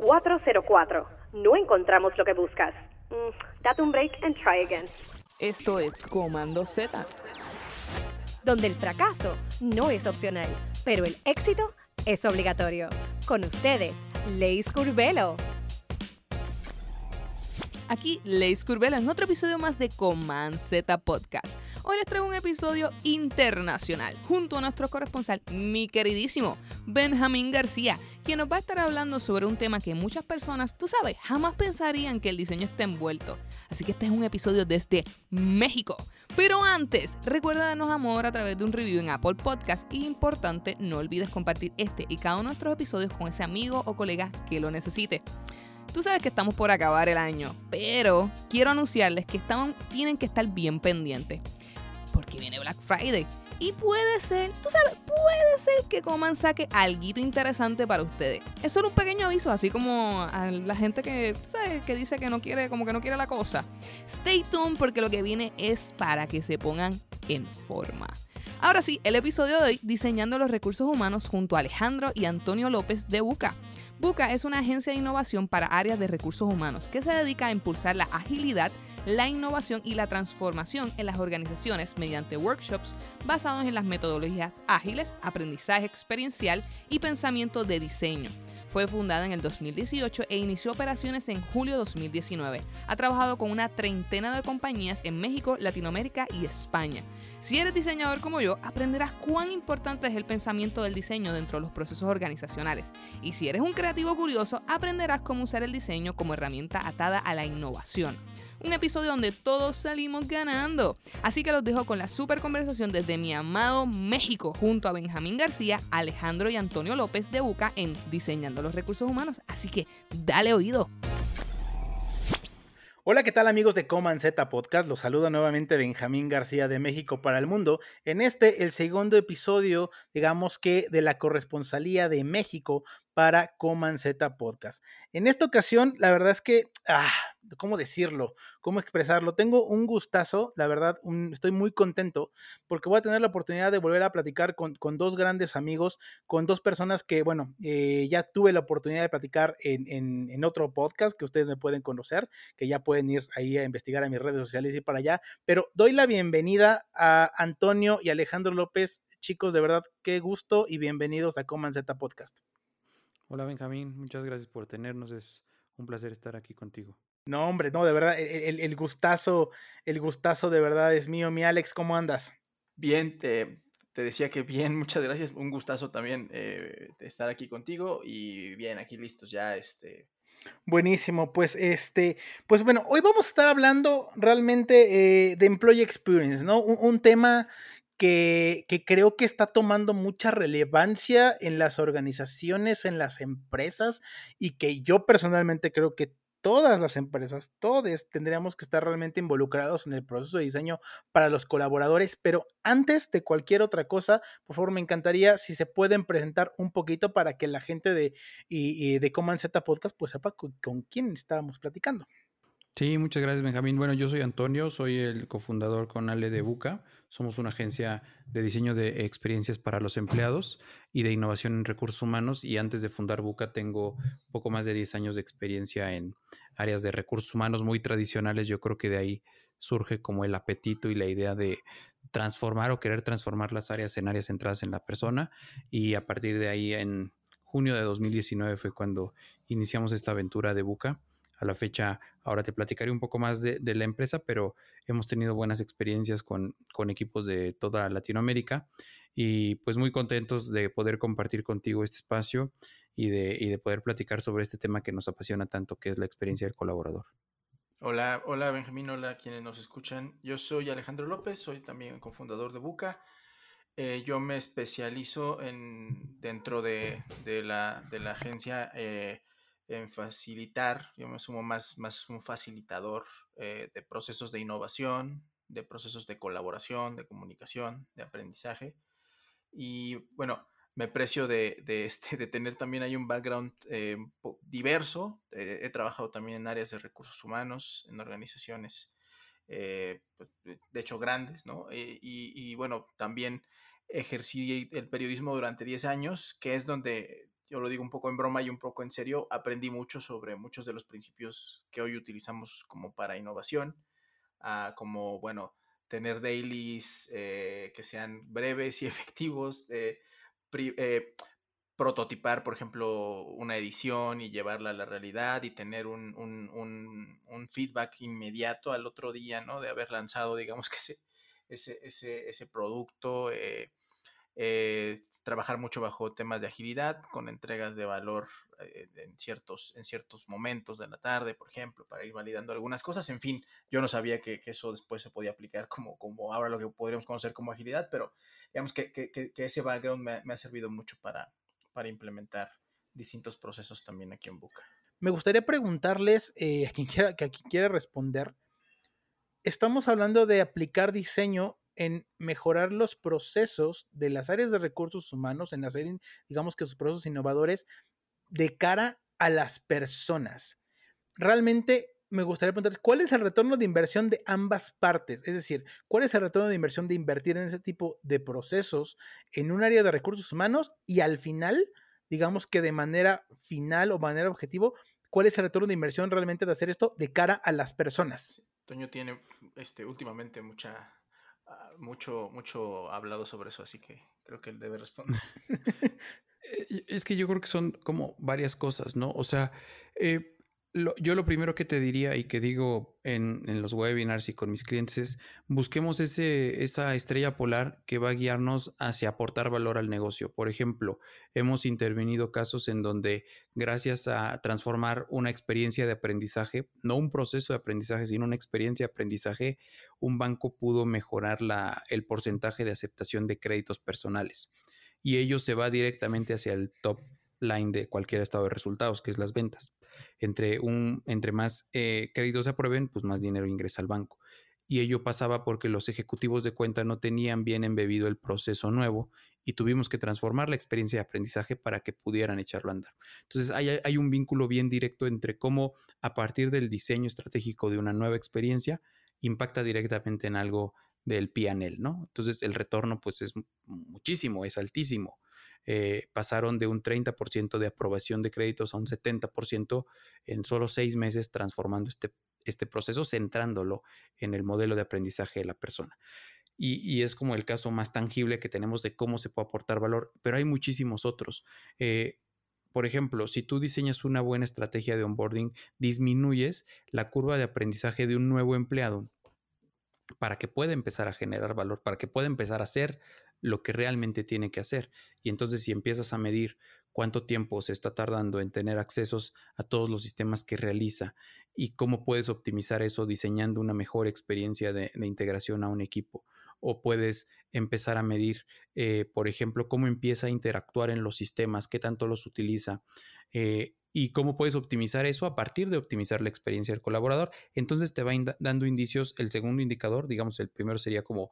404. No encontramos lo que buscas. Mm, date un break and try again. Esto es Comando Z. Donde el fracaso no es opcional, pero el éxito es obligatorio. Con ustedes, Leis Curvelo. Aquí Leis Curvelo en otro episodio más de Command Z Podcast. Hoy les traigo un episodio internacional junto a nuestro corresponsal, mi queridísimo Benjamín García, quien nos va a estar hablando sobre un tema que muchas personas, tú sabes, jamás pensarían que el diseño está envuelto. Así que este es un episodio desde México. Pero antes, recuerda darnos amor a través de un review en Apple Podcast y importante, no olvides compartir este y cada uno de nuestros episodios con ese amigo o colega que lo necesite. Tú sabes que estamos por acabar el año, pero quiero anunciarles que tienen que estar bien pendientes. Porque viene Black Friday. Y puede ser, tú sabes, puede ser que Coman saque algo interesante para ustedes. Es solo un pequeño aviso, así como a la gente que, sabes, que dice que no quiere, como que no quiere la cosa. Stay tuned porque lo que viene es para que se pongan en forma. Ahora sí, el episodio de hoy, diseñando los recursos humanos junto a Alejandro y Antonio López de UCA. Buca es una agencia de innovación para áreas de recursos humanos que se dedica a impulsar la agilidad, la innovación y la transformación en las organizaciones mediante workshops basados en las metodologías ágiles, aprendizaje experiencial y pensamiento de diseño. Fue fundada en el 2018 e inició operaciones en julio de 2019. Ha trabajado con una treintena de compañías en México, Latinoamérica y España. Si eres diseñador como yo, aprenderás cuán importante es el pensamiento del diseño dentro de los procesos organizacionales. Y si eres un creativo curioso, aprenderás cómo usar el diseño como herramienta atada a la innovación un episodio donde todos salimos ganando. Así que los dejo con la super conversación desde mi amado México junto a Benjamín García, Alejandro y Antonio López de Buca en Diseñando los Recursos Humanos. Así que dale oído. Hola, ¿qué tal amigos de Coman Z Podcast? Los saluda nuevamente Benjamín García de México para el Mundo. En este, el segundo episodio, digamos que de la corresponsalía de México para Coman Z Podcast. En esta ocasión, la verdad es que, ah, ¿cómo decirlo? ¿Cómo expresarlo? Tengo un gustazo, la verdad, estoy muy contento porque voy a tener la oportunidad de volver a platicar con, dos grandes amigos, con dos personas que, bueno, eh, ya tuve la oportunidad de platicar en, en, otro podcast que ustedes me pueden conocer, que ya pueden ir ahí a investigar a mis redes sociales y para allá, pero doy la bienvenida a Antonio y Alejandro López. Chicos, de verdad, qué gusto y bienvenidos a Coman Z Podcast. Hola Benjamín, muchas gracias por tenernos. Es un placer estar aquí contigo. No, hombre, no, de verdad, el, gustazo, el gustazo de verdad es mío. Mi Alex, ¿cómo andas? Bien, te, te decía que bien, muchas gracias. Un gustazo también eh, estar aquí contigo y bien, aquí listos ya, este. Buenísimo, pues este, pues bueno, hoy vamos a estar hablando realmente eh, de Employee Experience, ¿no? un, tema que, creo que está tomando mucha relevancia en las organizaciones, en las empresas, y que yo personalmente creo que todas las empresas, todos tendríamos que estar realmente involucrados en el proceso de diseño para los colaboradores, pero antes de cualquier otra cosa, por favor, me encantaría si se pueden presentar un poquito para que la gente de, y, de Command Z Podcast pues sepa con, con quién estábamos platicando. Sí, muchas gracias Benjamín. Bueno, yo soy Antonio, soy el cofundador con Ale de Buca. Somos una agencia de diseño de experiencias para los empleados y de innovación en recursos humanos. Y antes de fundar Buca tengo poco más de 10 años de experiencia en áreas de recursos humanos muy tradicionales. Yo creo que de ahí surge como el apetito y la idea de transformar o querer transformar las áreas en áreas centradas en la persona. Y a partir de ahí, en junio de 2019 fue cuando iniciamos esta aventura de Buca a la fecha, ahora te platicaré un poco más de, la empresa, pero hemos tenido buenas experiencias con, equipos de toda Latinoamérica y pues muy contentos de poder compartir contigo este espacio y de, de poder platicar sobre este tema que nos apasiona tanto, que es la experiencia del colaborador. Hola, hola Benjamín, hola quienes nos escuchan. Yo soy Alejandro López, soy también cofundador de Buca. Eh, yo me especializo en, dentro de, la, agencia eh, en facilitar, yo me sumo más, más un facilitador eh, de procesos de innovación, de procesos de colaboración, de comunicación, de aprendizaje. Y bueno, me precio de, este, de tener también ahí un background eh, diverso. Eh, he trabajado también en áreas de recursos humanos, en organizaciones, pues, de hecho, grandes, ¿no? y, y, bueno, también ejercí el periodismo durante 10 años, que es donde yo lo digo un poco en broma y un poco en serio, aprendí mucho sobre muchos de los principios que hoy utilizamos como para innovación, ah, como, bueno, tener dailies eh, que sean breves y efectivos, eh, prototipar, por ejemplo, una edición y llevarla a la realidad y tener un, feedback inmediato al otro día, ¿no? De haber lanzado, digamos que ese, ese, ese, producto. Eh, trabajar mucho bajo temas de agilidad, con entregas de valor eh, en, ciertos, en ciertos momentos de la tarde, por ejemplo, para ir validando algunas cosas. En fin, yo no sabía que, eso después se podía aplicar como, como ahora lo que podríamos conocer como agilidad, pero digamos que, ese background me, ha servido mucho para, para implementar distintos procesos también aquí en Buca. Me gustaría preguntarles eh, a, quien quiera, a quien quiera responder. Estamos hablando de aplicar diseño en mejorar los procesos de las áreas de recursos humanos, en hacer, digamos que sus procesos innovadores de cara a las personas. Realmente me gustaría preguntar, ¿cuál es el retorno de inversión de ambas partes? Es decir, ¿cuál es el retorno de inversión de invertir en ese tipo de procesos en un área de recursos humanos y al final, digamos que de manera final o manera objetivo, cuál es el retorno de inversión realmente de hacer esto de cara a las personas? Toño tiene este, últimamente mucha mucho, mucho hablado sobre eso, así que creo que él debe responder. Eh, es que yo creo que son como varias cosas, ¿no? O sea, eh, yo lo primero que te diría y que digo en, los webinars y con mis clientes es busquemos ese, esa estrella polar que va a guiarnos hacia aportar valor al negocio. Por ejemplo, hemos intervenido casos en donde gracias a transformar una experiencia de aprendizaje, no un proceso de aprendizaje, sino una experiencia de aprendizaje, un banco pudo mejorar la, el porcentaje de aceptación de créditos personales. Y ello se va directamente hacia el top line de cualquier estado de resultados, que es las ventas. Entre, un, entre más eh, créditos se aprueben, pues más dinero ingresa al banco. Y ello pasaba porque los ejecutivos de cuenta no tenían bien embebido el proceso nuevo y tuvimos que transformar la experiencia de aprendizaje para que pudieran echarlo a andar. Entonces hay, hay un vínculo bien directo entre cómo a partir del diseño estratégico de una nueva experiencia impacta directamente en algo del PNL, ¿no? Entonces el retorno pues es muchísimo, es altísimo. Eh, pasaron de un 30% de aprobación de créditos a un 70% en solo seis meses, transformando este, este proceso, centrándolo en el modelo de aprendizaje de la persona. Y, es como el caso más tangible que tenemos de cómo se puede aportar valor, pero hay muchísimos otros. Eh, por ejemplo, si tú diseñas una buena estrategia de onboarding, disminuyes la curva de aprendizaje de un nuevo empleado para que pueda empezar a generar valor, para que pueda empezar a hacer lo que realmente tiene que hacer. Y entonces si empiezas a medir cuánto tiempo se está tardando en tener accesos a todos los sistemas que realiza y cómo puedes optimizar eso diseñando una mejor experiencia de, integración a un equipo. O puedes empezar a medir, eh, por ejemplo, cómo empieza a interactuar en los sistemas, qué tanto los utiliza. Eh, y cómo puedes optimizar eso a partir de optimizar la experiencia del colaborador. Entonces te va dando indicios. El segundo indicador, digamos, el primero sería como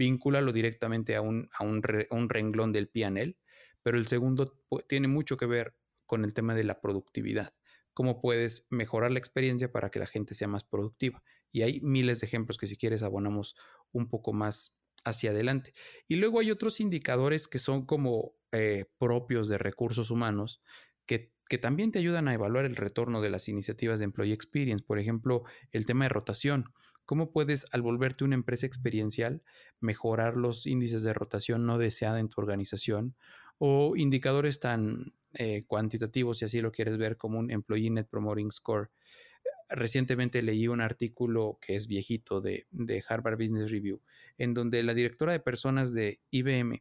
vínculalo directamente a un, a un, renglón del PNL, pero el segundo tiene mucho que ver con el tema de la productividad. Cómo puedes mejorar la experiencia para que la gente sea más productiva. Y hay miles de ejemplos que si quieres abonamos un poco más hacia adelante. Y luego hay otros indicadores que son como eh, propios de recursos humanos que, que, también te ayudan a evaluar el retorno de las iniciativas de Employee Experience. Por ejemplo, el tema de rotación. ¿Cómo puedes, al volverte una empresa experiencial, mejorar los índices de rotación no deseada en tu organización o indicadores tan eh, cuantitativos, si así lo quieres ver, como un Employee Net Promoting Score? Recientemente leí un artículo que es viejito de, de Harvard Business Review, en donde la directora de personas de IBM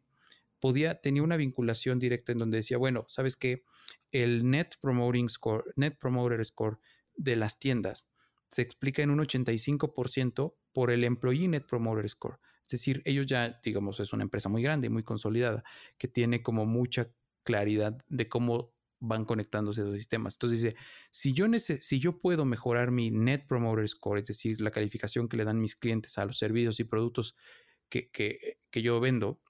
podía, tenía una vinculación directa en donde decía, bueno, ¿sabes qué? El Net Promoting Score, Net Promoter Score de las tiendas se explica en un 85% por el Employee Net Promoter Score. Es decir, ellos ya, digamos, es una empresa muy grande, muy consolidada, que tiene como mucha claridad de cómo van conectándose los sistemas. Entonces dice, si yo, si yo puedo mejorar mi Net Promoter Score, es decir, la calificación que le dan mis clientes a los servicios y productos que, que yo vendo,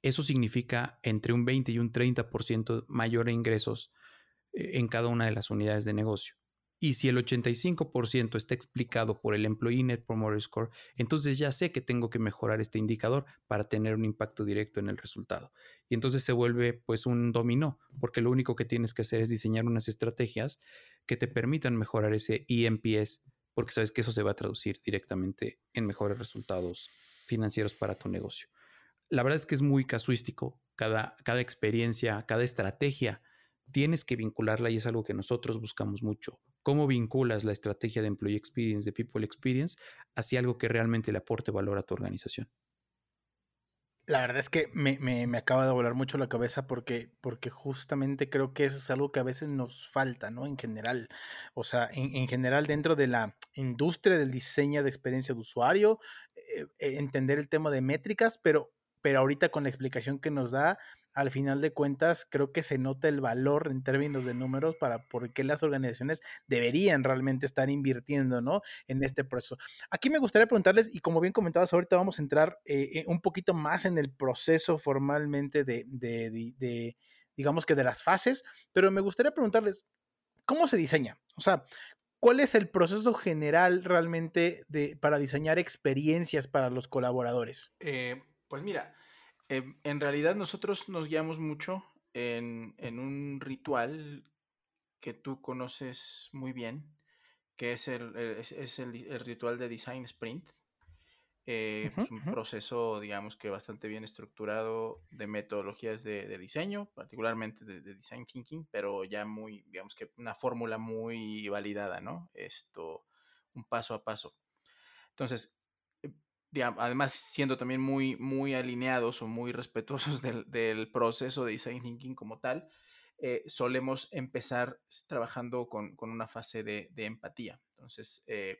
eso significa entre un 20 y un 30% mayor ingresos eh, en cada una de las unidades de negocio Y si el 85% está explicado por el Employee Net Promoter Score, entonces ya sé que tengo que mejorar este indicador para tener un impacto directo en el resultado. Y entonces se vuelve pues un dominó, porque lo único que tienes que hacer es diseñar unas estrategias que te permitan mejorar ese EMPS, porque sabes que eso se va a traducir directamente en mejores resultados financieros para tu negocio. La verdad es que es muy casuístico, cada, cada experiencia, cada estrategia, tienes que vincularla y es algo que nosotros buscamos mucho cómo vinculas la estrategia de Employee Experience, de People Experience, hacia algo que realmente le aporte valor a tu organización. La verdad es que me, acaba de volar mucho la cabeza porque, porque justamente creo que eso es algo que a veces nos falta, ¿no? En general. O sea, en, general dentro de la industria del diseño de experiencia de usuario, eh, entender el tema de métricas, pero, pero ahorita con la explicación que nos da, al final de cuentas creo que se nota el valor en términos de números para por qué las organizaciones deberían realmente estar invirtiendo, ¿no? En este proceso. Aquí me gustaría preguntarles, y como bien comentabas, ahorita vamos a entrar eh, eh, un poquito más en el proceso formalmente de, de, digamos que de las fases, pero me gustaría preguntarles, ¿cómo se diseña? O sea, ¿cuál es el proceso general realmente de, para diseñar experiencias para los colaboradores? Eh, pues mira, Em, en realidad nosotros nos guiamos mucho en, un ritual que tú conoces muy bien, que es el, es, el, ritual de Design Sprint. Eh, es un proceso, digamos que bastante bien estructurado de metodologías de, diseño, particularmente de, de, design thinking, pero ya muy, digamos que una fórmula muy validada, ¿no? Esto, un paso a paso. Entonces, además siendo también muy, muy alineados o muy respetuosos del, proceso de design thinking como tal, eh, solemos empezar trabajando con, una fase de, empatía. Entonces, eh,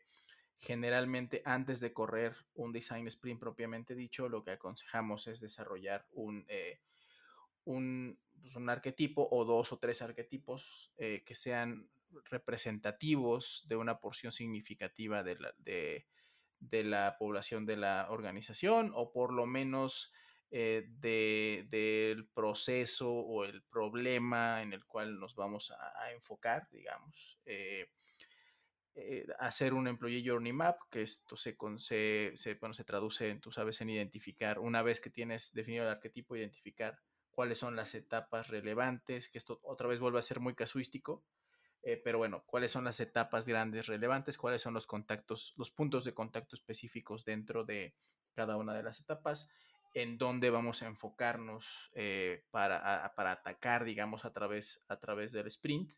generalmente antes de correr un design sprint propiamente dicho, lo que aconsejamos es desarrollar un, eh, pues, un, arquetipo o dos o tres arquetipos que sean representativos de una porción significativa de, la, de de la población de la organización o por lo menos eh, del proceso o el problema en el cual nos vamos a, enfocar, digamos. Eh, eh, hacer un Employee Journey Map, que esto se, se, se traduce, tú sabes, en identificar, una vez que tienes definido el arquetipo, identificar cuáles son las etapas relevantes, que esto otra vez vuelve a ser muy casuístico, eh, pero bueno, cuáles son las etapas grandes relevantes, cuáles son los contactos, los puntos de contacto específicos dentro de cada una de las etapas, en dónde vamos a enfocarnos eh, para, atacar, digamos, a través, a través del sprint.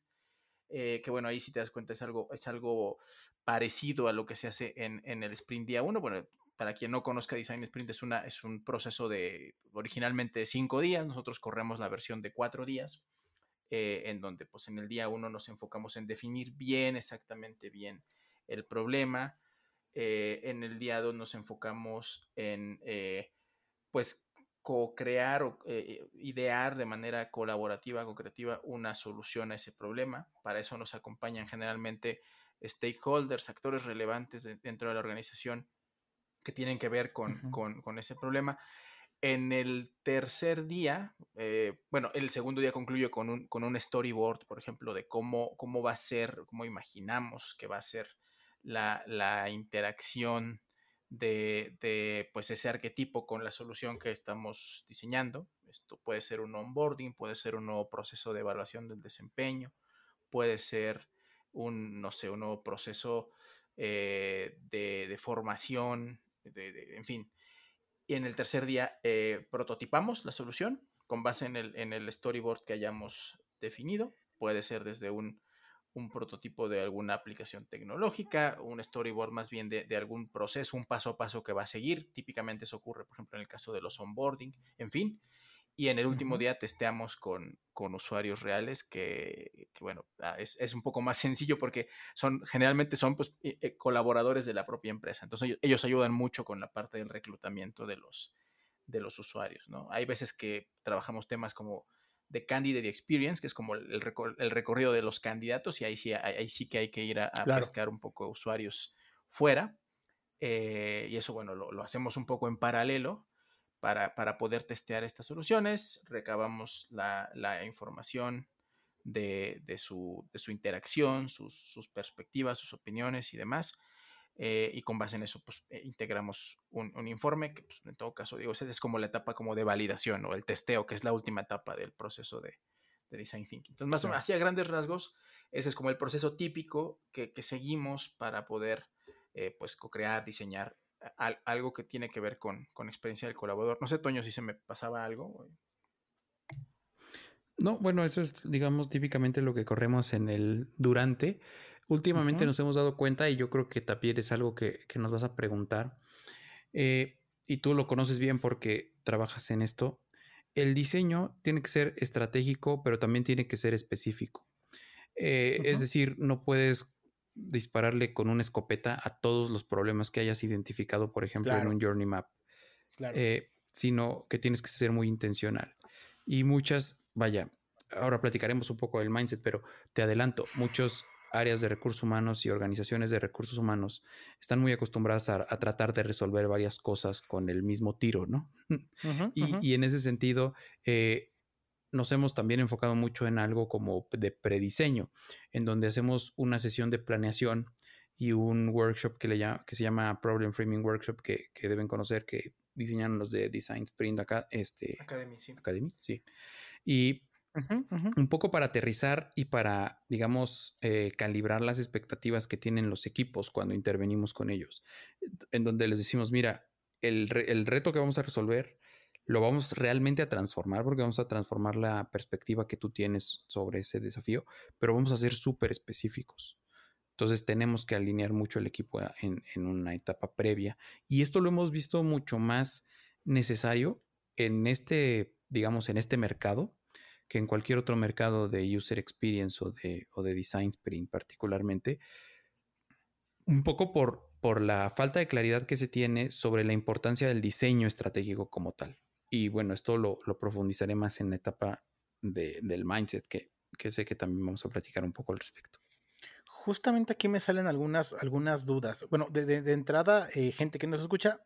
Eh, que bueno, ahí si te das cuenta es algo, es algo parecido a lo que se hace en, en el sprint día 1. Bueno, para quien no conozca Design Sprint, es, una, es un proceso de originalmente cinco días, nosotros corremos la versión de cuatro días. Eh, en donde pues en el día uno nos enfocamos en definir bien, exactamente bien el problema. Eh, en el día dos nos enfocamos en eh, pues co-crear o idear de manera colaborativa, co-creativa, una solución a ese problema. Para eso nos acompañan generalmente stakeholders, actores relevantes dentro de la organización que tienen que ver con, con ese problema. En el tercer día, eh, bueno, el segundo día concluyo con un, con un storyboard, por ejemplo, de cómo, cómo va a ser, cómo imaginamos que va a ser la, interacción de, de, pues ese arquetipo con la solución que estamos diseñando. Esto puede ser un onboarding, puede ser un nuevo proceso de evaluación del desempeño, puede ser un, no sé, un nuevo proceso eh, de, formación, en fin, y en el tercer día eh, prototipamos la solución con base en el, en el, storyboard que hayamos definido. Puede ser desde un, un, prototipo de alguna aplicación tecnológica, un storyboard más bien de, de, algún proceso, un paso a paso que va a seguir. Típicamente eso ocurre, por ejemplo, en el caso de los onboarding, en fin. Y en el último día testeamos con, con usuarios reales que, bueno, ah, es, es, un poco más sencillo porque son, generalmente son pues, eh, eh, colaboradores de la propia empresa. Entonces ellos, ayudan mucho con la parte del reclutamiento de los, de los usuarios, ¿no? Hay veces que trabajamos temas como de candidate experience, que es como el, el recorrido de los candidatos y ahí sí, ahí sí que hay que ir a, pescar un poco usuarios fuera. Eh, y eso, bueno, lo, lo hacemos un poco en paralelo para, poder testear estas soluciones. Recabamos la, información de, su, interacción, sus, perspectivas, sus opiniones y demás. Eh, y con base en eso, pues eh, integramos un, informe que, pues, en todo caso, digo, esa es como la etapa como de validación o el testeo, que es la última etapa del proceso de, design thinking. Entonces, más o menos, así a grandes rasgos, ese es como el proceso típico que, seguimos para poder, eh, pues, co-crear, diseñar algo que tiene que ver con, con experiencia del colaborador. No sé, Toño, si se me pasaba algo. No, bueno, eso es, digamos, típicamente lo que corremos en el durante. Últimamente nos hemos dado cuenta, y yo creo que Tapier es algo que, nos vas a preguntar, eh, y tú lo conoces bien porque trabajas en esto. El diseño tiene que ser estratégico, pero también tiene que ser específico. Eh, es decir, no puedes dispararle con una escopeta a todos los problemas que hayas identificado, por ejemplo, en un journey map, eh, sino que tienes que ser muy intencional. Y muchas, vaya, ahora platicaremos un poco del mindset, pero te adelanto, muchos áreas de recursos humanos y organizaciones de recursos humanos están muy acostumbradas a, tratar de resolver varias cosas con el mismo tiro, ¿no? y, en ese sentido, eh, nos hemos también enfocado mucho en algo como de prediseño, en donde hacemos una sesión de planeación y un workshop que, le llama, que se llama Problem Framing Workshop, que, deben conocer, que diseñaron los de Design Sprint acá, este, Academy, sí. Academy, sí. Y un poco para aterrizar y para, digamos, eh, calibrar las expectativas que tienen los equipos cuando intervenimos con ellos, en donde les decimos, mira, el, el reto que vamos a resolver lo vamos realmente a transformar porque vamos a transformar la perspectiva que tú tienes sobre ese desafío, pero vamos a ser súper específicos. Entonces tenemos que alinear mucho el equipo en, una etapa previa y esto lo hemos visto mucho más necesario en este, digamos, en este mercado que en cualquier otro mercado de user experience o de, o de design sprint particularmente, un poco por, por la falta de claridad que se tiene sobre la importancia del diseño estratégico como tal. Y bueno, esto lo, profundizaré más en la etapa del mindset, que, sé que también vamos a platicar un poco al respecto. Justamente aquí me salen algunas, algunas dudas. Bueno, de, entrada, eh, gente que nos escucha,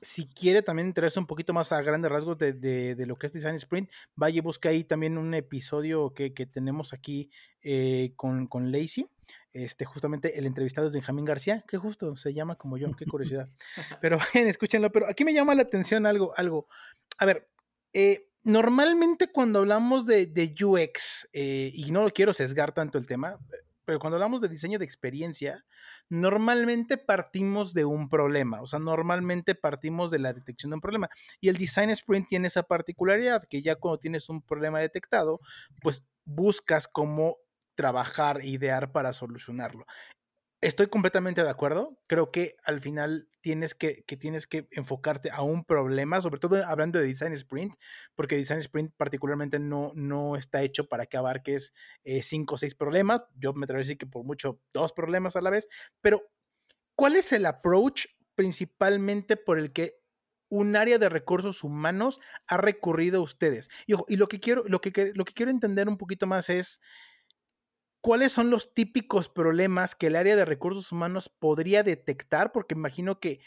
si quiere también enterarse un poquito más a grandes rasgos de, lo que es Design Sprint, vaya y busque ahí también un episodio que, tenemos aquí eh, con, con Lacey. Este, justamente el entrevistado es Benjamín García, que justo se llama como yo, qué curiosidad. Pero vayan, escúchenlo. Pero aquí me llama la atención algo, algo a ver, eh, normalmente cuando hablamos de, UX, eh, y no lo quiero sesgar tanto el tema, pero cuando hablamos de diseño de experiencia, normalmente partimos de un problema, o sea, normalmente partimos de la detección de un problema. Y el design sprint tiene esa particularidad, que ya cuando tienes un problema detectado, pues buscas cómo trabajar, idear para solucionarlo. Estoy completamente de acuerdo. Creo que al final tienes que, tienes que enfocarte a un problema, sobre todo hablando de Design Sprint, porque Design Sprint particularmente no, no está hecho para que abarques eh, cinco o seis problemas. Yo me atrevo a decir que por mucho dos problemas a la vez. Pero, ¿cuál es el approach principalmente por el que un área de recursos humanos ha recurrido a ustedes? Y, y lo, que quiero, lo, que, lo que quiero entender un poquito más es ¿cuáles son los típicos problemas que el área de recursos humanos podría detectar? Porque imagino que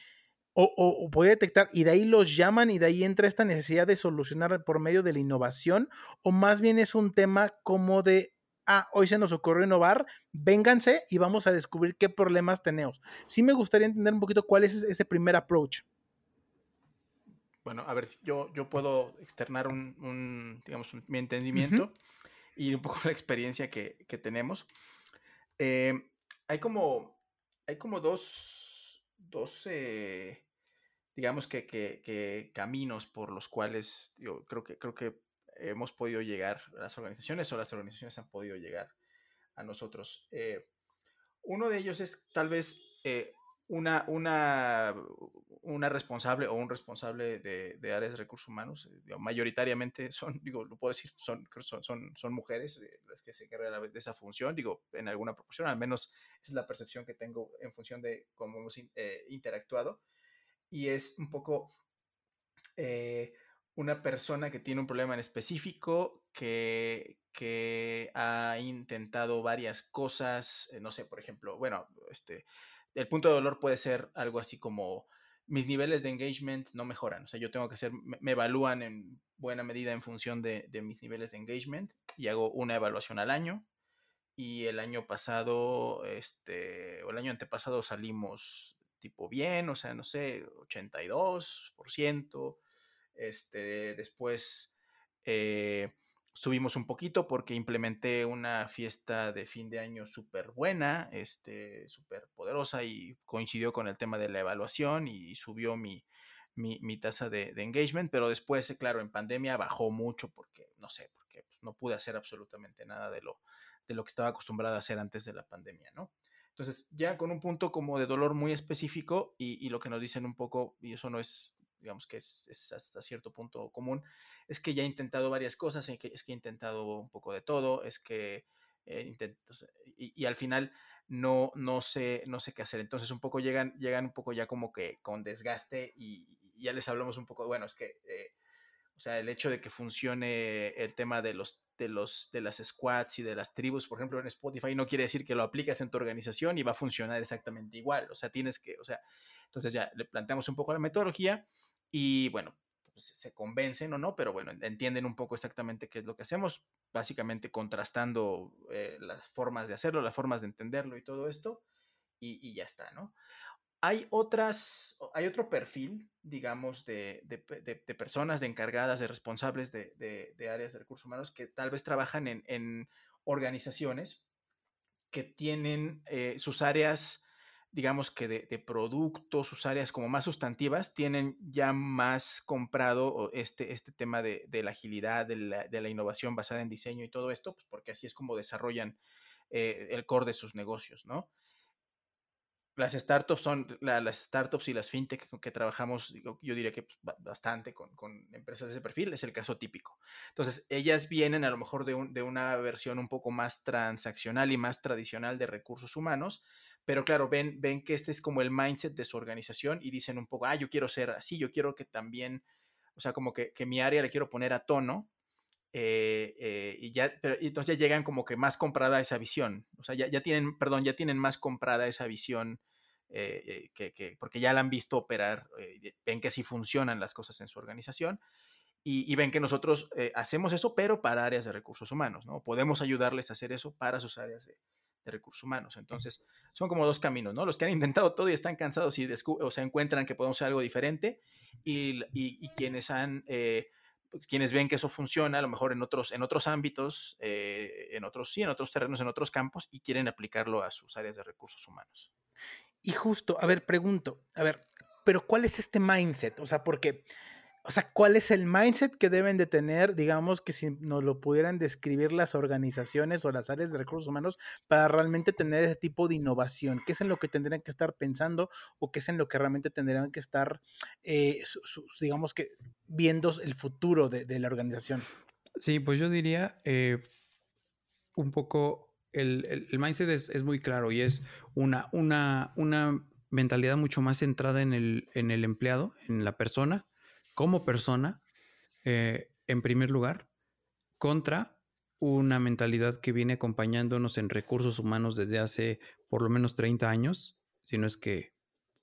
o, podría detectar y de ahí los llaman y de ahí entra esta necesidad de solucionar por medio de la innovación, o más bien es un tema como de, ah, hoy se nos ocurrió innovar, vénganse y vamos a descubrir qué problemas tenemos. Sí me gustaría entender un poquito cuál es ese primer approach. Bueno, a ver, yo, yo puedo externar un, digamos, mi entendimiento y un poco la experiencia que, tenemos. Eh, hay como, hay como dos, dos eh, digamos que, caminos por los cuales yo creo que, creo que hemos podido llegar a las organizaciones o las organizaciones han podido llegar a nosotros. Eh, uno de ellos es tal vez una, una, una responsable o un responsable de, de áreas de recursos humanos, eh, mayoritariamente son, digo, lo puedo decir, son, son, son, mujeres eh, las que se encargan de esa función, digo, en alguna proporción, al menos es la percepción que tengo en función de cómo hemos eh, interactuado, y es un poco una persona que tiene un problema en específico, que, que ha intentado varias cosas, no sé, por ejemplo, bueno, este, el punto de dolor puede ser algo así como mis niveles de engagement no mejoran. O sea, yo tengo que hacer, me, evalúan en buena medida en función de, mis niveles de engagement y hago una evaluación al año. Y el año pasado, este, o el año antepasado salimos tipo bien, o sea, no sé, 82%. Este, después eh, subimos un poquito porque implementé una fiesta de fin de año súper buena, este, súper poderosa y coincidió con el tema de la evaluación y subió mi, mi, tasa de, engagement, pero después, claro, en pandemia bajó mucho porque, no sé, porque no pude hacer absolutamente nada de lo, de lo que estaba acostumbrado a hacer antes de la pandemia, ¿no? Entonces, ya con un punto como de dolor muy específico y, y lo que nos dicen un poco, y eso no es digamos que es, hasta cierto punto común, es que ya he intentado varias cosas, es que, es que he intentado un poco de todo, es que eh, intento, y, al final no, no, sé, no sé qué hacer. Entonces un poco llegan, llegan un poco ya como que con desgaste y, ya les hablamos un poco, bueno, es que, eh, o sea, el hecho de que funcione el tema de los de, los, de las squads y de las tribus, por ejemplo, en Spotify, no quiere decir que lo aplicas en tu organización y va a funcionar exactamente igual. O sea, tienes que, o sea, entonces ya le planteamos un poco la metodología y bueno, pues se convencen o no, pero bueno, entienden un poco exactamente qué es lo que hacemos, básicamente contrastando eh, las formas de hacerlo, las formas de entenderlo y todo esto, y, ya está, ¿no? Hay otras, hay otro perfil, digamos, de, personas, de encargadas, de responsables de, áreas de recursos humanos que tal vez trabajan en, organizaciones que tienen eh, sus áreas digamos que de, productos, sus áreas como más sustantivas, tienen ya más comprado este, este tema de, la agilidad, de la, innovación basada en diseño y todo esto, pues porque así es como desarrollan eh, el core de sus negocios, ¿no? Las startups son las startups y las fintech que trabajamos, yo diría que pues, bastante con, empresas de ese perfil, es el caso típico. Entonces, ellas vienen a lo mejor de, de una versión un poco más transaccional y más tradicional de recursos humanos, pero claro, ven, ven que este es como el mindset de su organización y dicen un poco, ah, yo quiero ser así, yo quiero que también, o sea, como que, que mi área le quiero poner a tono. Eh, eh, y ya, pero entonces ya llegan como que más comprada esa visión, o sea, ya, ya tienen, perdón, ya tienen más comprada esa visión eh, que, que, porque ya la han visto operar, ven que así funcionan las cosas en su organización y, y ven que nosotros hacemos eso, pero para áreas de recursos humanos, ¿no? Podemos ayudarles a hacer eso para sus áreas de, de recursos humanos. Entonces, son como dos caminos, ¿no? Los que han intentado todo y están cansados y o se encuentran que podemos hacer algo diferente y, y, quienes han... Eh, pues, quienes ven que eso funciona, a lo mejor en otros, en otros ámbitos, eh, en otros, sí, en otros terrenos, en otros campos, y quieren aplicarlo a sus áreas de recursos humanos. Y justo, a ver, pregunto, a ver, pero ¿cuál es este mindset? O sea, porque o sea, ¿cuál es el mindset que deben de tener, digamos, que si nos lo pudieran describir las organizaciones o las áreas de recursos humanos para realmente tener ese tipo de innovación? ¿Qué es en lo que tendrían que estar pensando o qué es en lo que realmente tendrían que estar, eh, digamos que, viendo el futuro de, la organización? Sí, pues yo diría eh, un poco, el, mindset es, muy claro y es una, una, una mentalidad mucho más centrada en el, en el empleado, en la persona como persona, eh, en primer lugar, contra una mentalidad que viene acompañándonos en recursos humanos desde hace por lo menos 30 años, si no es que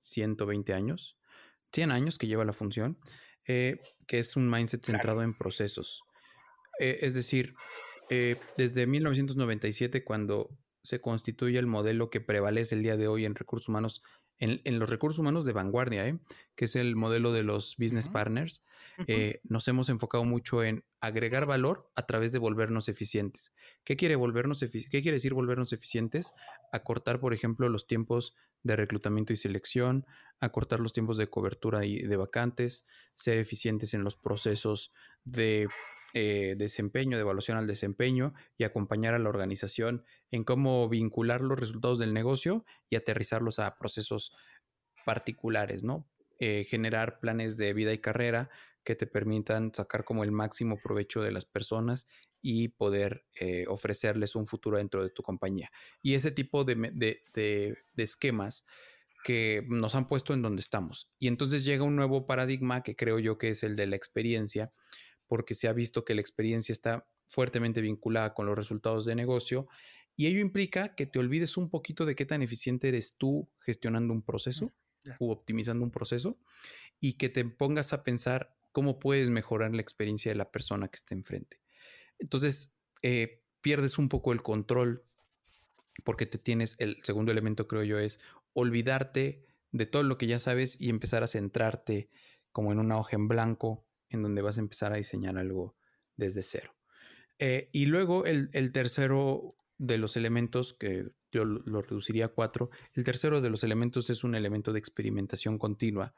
120 años, 100 años que lleva la función, eh, que es un mindset centrado en procesos. Eh, es decir, desde 1997, cuando se constituye el modelo que prevalece el día de hoy en recursos humanos en, los recursos humanos de vanguardia, ¿eh? que es el modelo de los business partners, eh, nos hemos enfocado mucho en agregar valor a través de volvernos eficientes. ¿Qué quiere, volvernos ¿Qué quiere decir volvernos eficientes? Acortar, por ejemplo, los tiempos de reclutamiento y selección, acortar los tiempos de cobertura y de vacantes, ser eficientes en los procesos de eh, desempeño, de evaluación al desempeño y acompañar a la organización en cómo vincular los resultados del negocio y aterrizarlos a procesos particulares, ¿no? Eh, generar planes de vida y carrera que te permitan sacar como el máximo provecho de las personas y poder eh, ofrecerles un futuro dentro de tu compañía. Y ese tipo de, de, esquemas que nos han puesto en donde estamos. Y entonces llega un nuevo paradigma que creo yo que es el de la experiencia, porque se ha visto que la experiencia está fuertemente vinculada con los resultados de negocio y ello implica que te olvides un poquito de qué tan eficiente eres tú gestionando un proceso u optimizando un proceso y que te pongas a pensar cómo puedes mejorar la experiencia de la persona que está enfrente. Entonces, eh, pierdes un poco el control porque te tienes, el segundo elemento creo yo es olvidarte de todo lo que ya sabes y empezar a centrarte como en una hoja en blanco en donde vas a empezar a diseñar algo desde cero. Eh, y luego el, tercero de los elementos, que yo lo reduciría a cuatro, el tercero de los elementos es un elemento de experimentación continua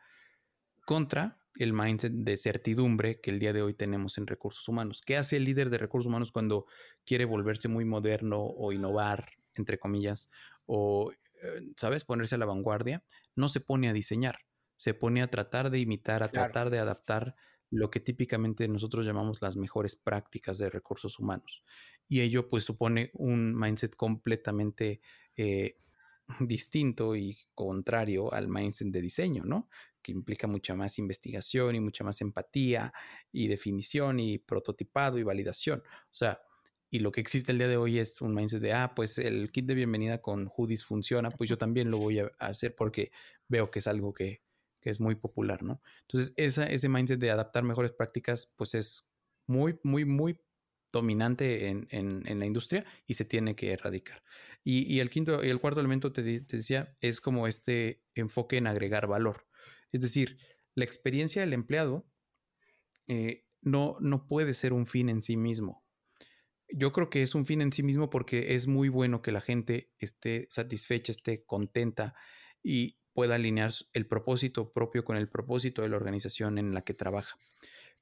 contra el mindset de certidumbre que el día de hoy tenemos en recursos humanos. ¿Qué hace el líder de recursos humanos cuando quiere volverse muy moderno o innovar, entre comillas, o, eh, ¿sabes?, ponerse a la vanguardia? No se pone a diseñar, se pone a tratar de imitar, a tratar de adaptar lo que típicamente nosotros llamamos las mejores prácticas de recursos humanos. Y ello pues supone un mindset completamente eh, distinto y contrario al mindset de diseño, ¿no? Que implica mucha más investigación y mucha más empatía y definición y prototipado y validación. O sea, y lo que existe el día de hoy es un mindset de, ah, pues el kit de bienvenida con Hoodies funciona, pues yo también lo voy a hacer porque veo que es algo que, que es muy popular, ¿no? Entonces, ese mindset de adaptar mejores prácticas, pues es muy, muy, muy dominante en, en, la industria y se tiene que erradicar. Y, y el quinto y el cuarto elemento, te, decía, es como este enfoque en agregar valor. Es decir, la experiencia del empleado eh, no, no puede ser un fin en sí mismo. Yo creo que es un fin en sí mismo porque es muy bueno que la gente esté satisfecha, esté contenta y, pueda alinear el propósito propio con el propósito de la organización en la que trabaja.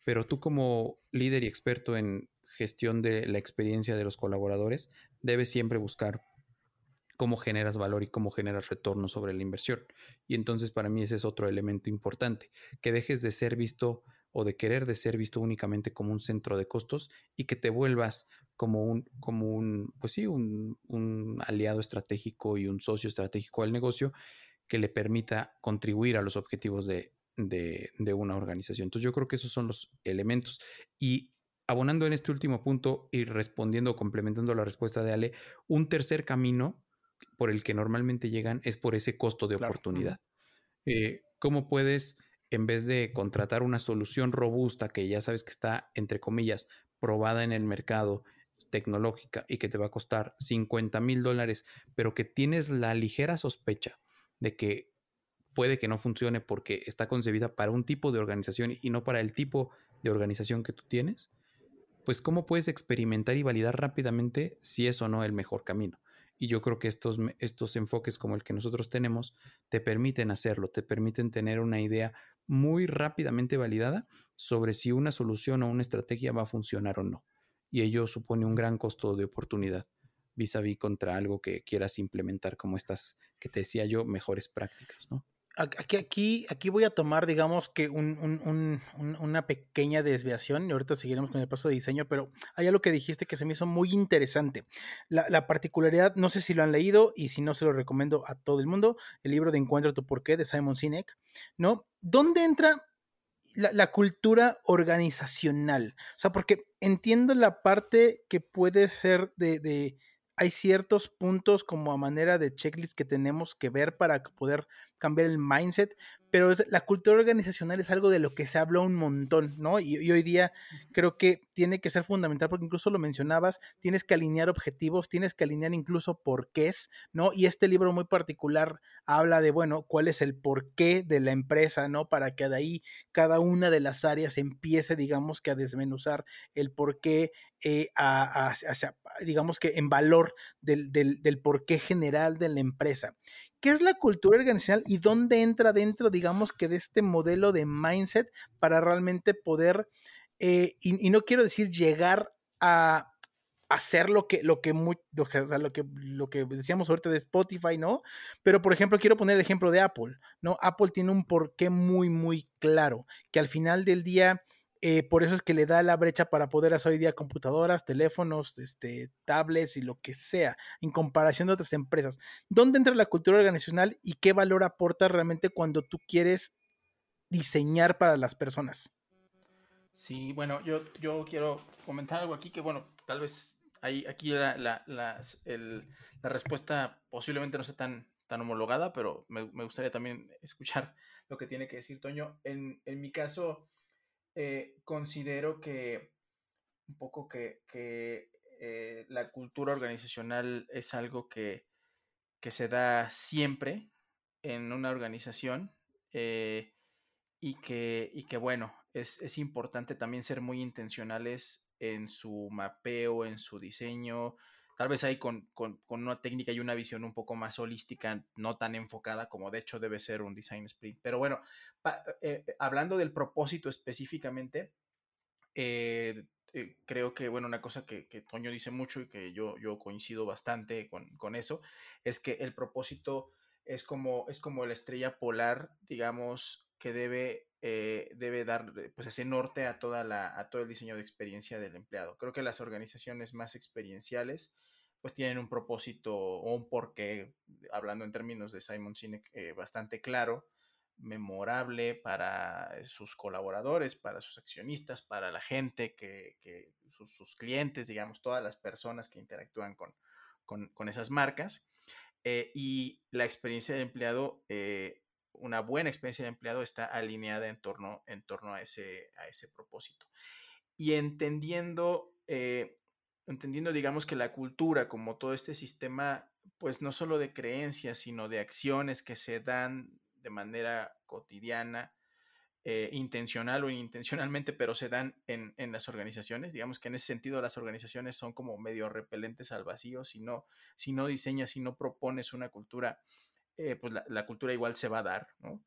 Pero tú como líder y experto en gestión de la experiencia de los colaboradores, debes siempre buscar cómo generas valor y cómo generas retorno sobre la inversión. Y entonces para mí ese es otro elemento importante, que dejes de ser visto o de querer de ser visto únicamente como un centro de costos y que te vuelvas como un, como un, pues sí, un, un aliado estratégico y un socio estratégico del negocio que le permita contribuir a los objetivos de, una organización. Entonces yo creo que esos son los elementos. Y abonando en este último punto y respondiendo, complementando la respuesta de Ale, un tercer camino por el que normalmente llegan es por ese costo de oportunidad. Eh, ¿Cómo puedes, en vez de contratar una solución robusta que ya sabes que está, entre comillas, probada en el mercado tecnológica y que te va a costar 50 mil dólares, pero que tienes la ligera sospecha de que puede que no funcione porque está concebida para un tipo de organización y no para el tipo de organización que tú tienes, pues cómo puedes experimentar y validar rápidamente si es o no el mejor camino. Y yo creo que estos, estos enfoques como el que nosotros tenemos te permiten hacerlo, te permiten tener una idea muy rápidamente validada sobre si una solución o una estrategia va a funcionar o no. Y ello supone un gran costo de oportunidad vis a vis contra algo que quieras implementar como estas que te decía yo, mejores prácticas, ¿no? Aquí, aquí, aquí voy a tomar, digamos que una pequeña desviación y ahorita seguiremos con el paso de diseño, pero hay algo que dijiste que se me hizo muy interesante. La, particularidad, no sé si lo han leído y si no se lo recomiendo a todo el mundo, el libro de Encuentra tu porqué de Simon Sinek, ¿no? ¿Dónde entra la, cultura organizacional? O sea, porque entiendo la parte que puede ser de hay ciertos puntos como a manera de checklist que tenemos que ver para poder cambiar el mindset, pero la cultura organizacional es algo de lo que se habla un montón, ¿no? Y, hoy día creo que tiene que ser fundamental porque incluso lo mencionabas, tienes que alinear objetivos, tienes que alinear incluso porqués, ¿no? Y este libro muy particular habla de, bueno, cuál es el porqué de la empresa, ¿no? Para que de ahí cada una de las áreas empiece, digamos, que a desmenuzar el porqué, eh, digamos que en valor del, del, porqué general de la empresa. ¿Qué es la cultura organizacional y dónde entra dentro, digamos, que de este modelo de mindset para realmente poder, eh, y, no quiero decir llegar a hacer lo que, lo que, lo, que, lo, que, decíamos ahorita de Spotify, ¿no? Pero, por ejemplo, quiero poner el ejemplo de Apple, ¿no? Apple tiene un porqué muy, muy claro, que al final del día eh, por eso es que le da la brecha para poder hacer hoy día computadoras, teléfonos, este, tablets y lo que sea, en comparación de otras empresas. ¿Dónde entra la cultura organizacional y qué valor aporta realmente cuando tú quieres diseñar para las personas? Sí, bueno, yo, yo quiero comentar algo aquí que, bueno, tal vez ahí, aquí la, la, la respuesta posiblemente no sea tan, tan homologada, pero me, gustaría también escuchar lo que tiene que decir Toño. En, mi caso, eh, considero que un poco que, eh, la cultura organizacional es algo que, se da siempre en una organización eh, y, que, y que, bueno, es, es, importante también ser muy intencionales en su mapeo, en su diseño, tal vez ahí con, una técnica y una visión un poco más holística, no tan enfocada como de hecho debe ser un design sprint. Pero bueno, eh, hablando del propósito específicamente, eh, eh, creo que, bueno, una cosa que, Toño dice mucho y que yo, yo coincido bastante con, eso, es que el propósito es como, es como la estrella polar, digamos, que debe, debe dar pues, ese norte a, toda la, a todo el diseño de experiencia del empleado. Creo que las organizaciones más experienciales pues tienen un propósito o un porqué, hablando en términos de Simon Sinek, eh, bastante claro, memorable para sus colaboradores, para sus accionistas, para la gente, que, sus, clientes, digamos, todas las personas que interactúan con, esas marcas. Eh, y la experiencia del empleado, eh, una buena experiencia de empleado está alineada en torno, en torno a, ese, a ese propósito. Y entendiendo entendiendo, digamos, que la cultura, como todo este sistema, pues no solo de creencias, sino de acciones que se dan de manera cotidiana, eh, intencional o inintencionalmente, pero se dan en, las organizaciones. Digamos que en ese sentido las organizaciones son como medio repelentes al vacío. Si no, si no diseñas, si no propones una cultura, eh, pues la, cultura igual se va a dar, ¿no?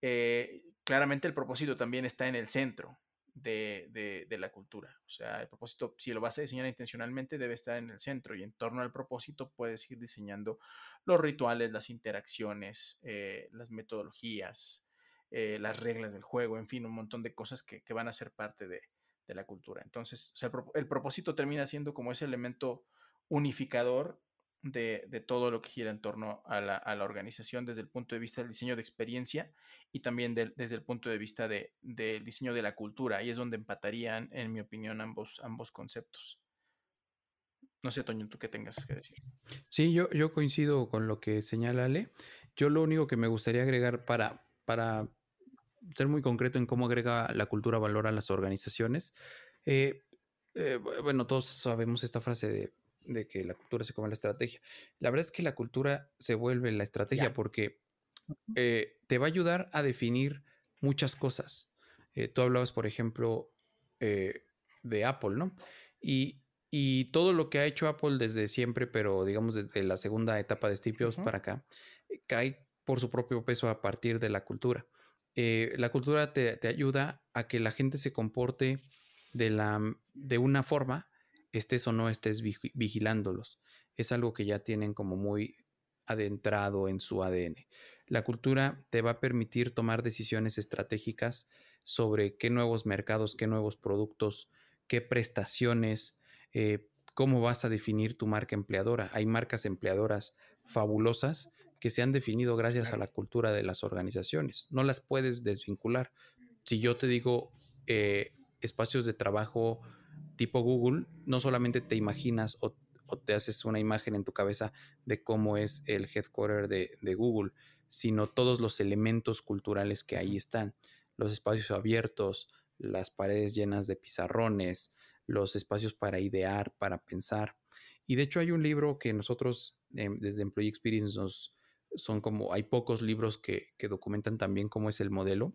Eh, claramente el propósito también está en el centro de, de, la cultura. O sea, el propósito, si lo vas a diseñar intencionalmente, debe estar en el centro y en torno al propósito puedes ir diseñando los rituales, las interacciones, eh, las metodologías, eh, las reglas del juego, en fin, un montón de cosas que, que van a ser parte de, de la cultura. Entonces, el, el, propósito termina siendo como ese elemento unificador de, todo lo que gira en torno a la, organización desde el punto de vista del diseño de experiencia y también desde el punto de vista del diseño de la cultura. Ahí es donde empatarían, en mi opinión, ambos, ambos conceptos. No sé, Toño, tú qué tengas que decir. Sí, yo, yo coincido con lo que señala Ale. Yo lo único que me gustaría agregar para, para ser muy concreto en cómo agrega la cultura valor a las organizaciones. Eh, eh, bueno, todos sabemos esta frase de de que la cultura se come la estrategia. La verdad es que la cultura se vuelve la estrategia porque eh, te va a ayudar a definir muchas cosas. Eh, tú hablabas, por ejemplo, eh, de Apple, ¿no? Y, todo lo que ha hecho Apple desde siempre, pero digamos desde la segunda etapa de Steve Jobs para acá, cae por su propio peso a partir de la cultura. la cultura te, te, ayuda a que la gente se comporte de, la, de una forma estés o no estés vigilándolos. Es algo que ya tienen como muy adentrado en su ADN. La cultura te va a permitir tomar decisiones estratégicas sobre qué nuevos mercados, qué nuevos productos, qué prestaciones, eh, cómo vas a definir tu marca empleadora. Hay marcas empleadoras fabulosas que se han definido gracias a la cultura de las organizaciones. No las puedes desvincular. Si yo te digo eh, espacios de trabajo tipo Google, no solamente te imaginas o, te haces una imagen en tu cabeza de cómo es el headquarter de, de Google, sino todos los elementos culturales que ahí están. Los espacios abiertos, las paredes llenas de pizarrones, los espacios para idear, para pensar. Y de hecho hay un libro que nosotros em, desde Employee Experience nos son como, hay pocos libros que, que, documentan también cómo es el modelo.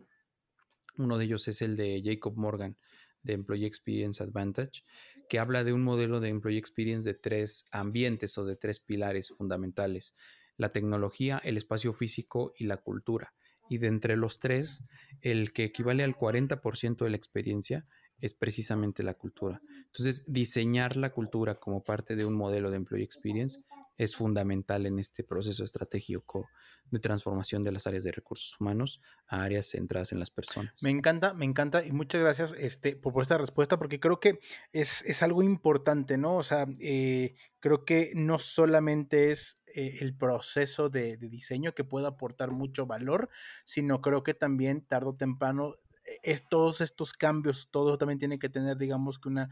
Uno de ellos es el de Jacob Morgan, de Employee Experience Advantage, que habla de un modelo de Employee Experience de tres ambientes o de tres pilares fundamentales, la tecnología, el espacio físico y la cultura. Y de entre los tres, el que equivale al 40% de la experiencia es precisamente la cultura. Entonces, diseñar la cultura como parte de un modelo de Employee Experience es fundamental en este proceso estratégico de transformación de las áreas de recursos humanos a áreas centradas en las personas. Me encanta, me encanta y muchas gracias este, por, esta respuesta porque creo que es, algo importante, ¿no? O sea, eh, creo que no solamente es eh, el proceso de, diseño que puede aportar mucho valor, sino creo que también tarde o temprano eh, es, todos estos cambios, todo también tiene que tener, digamos que una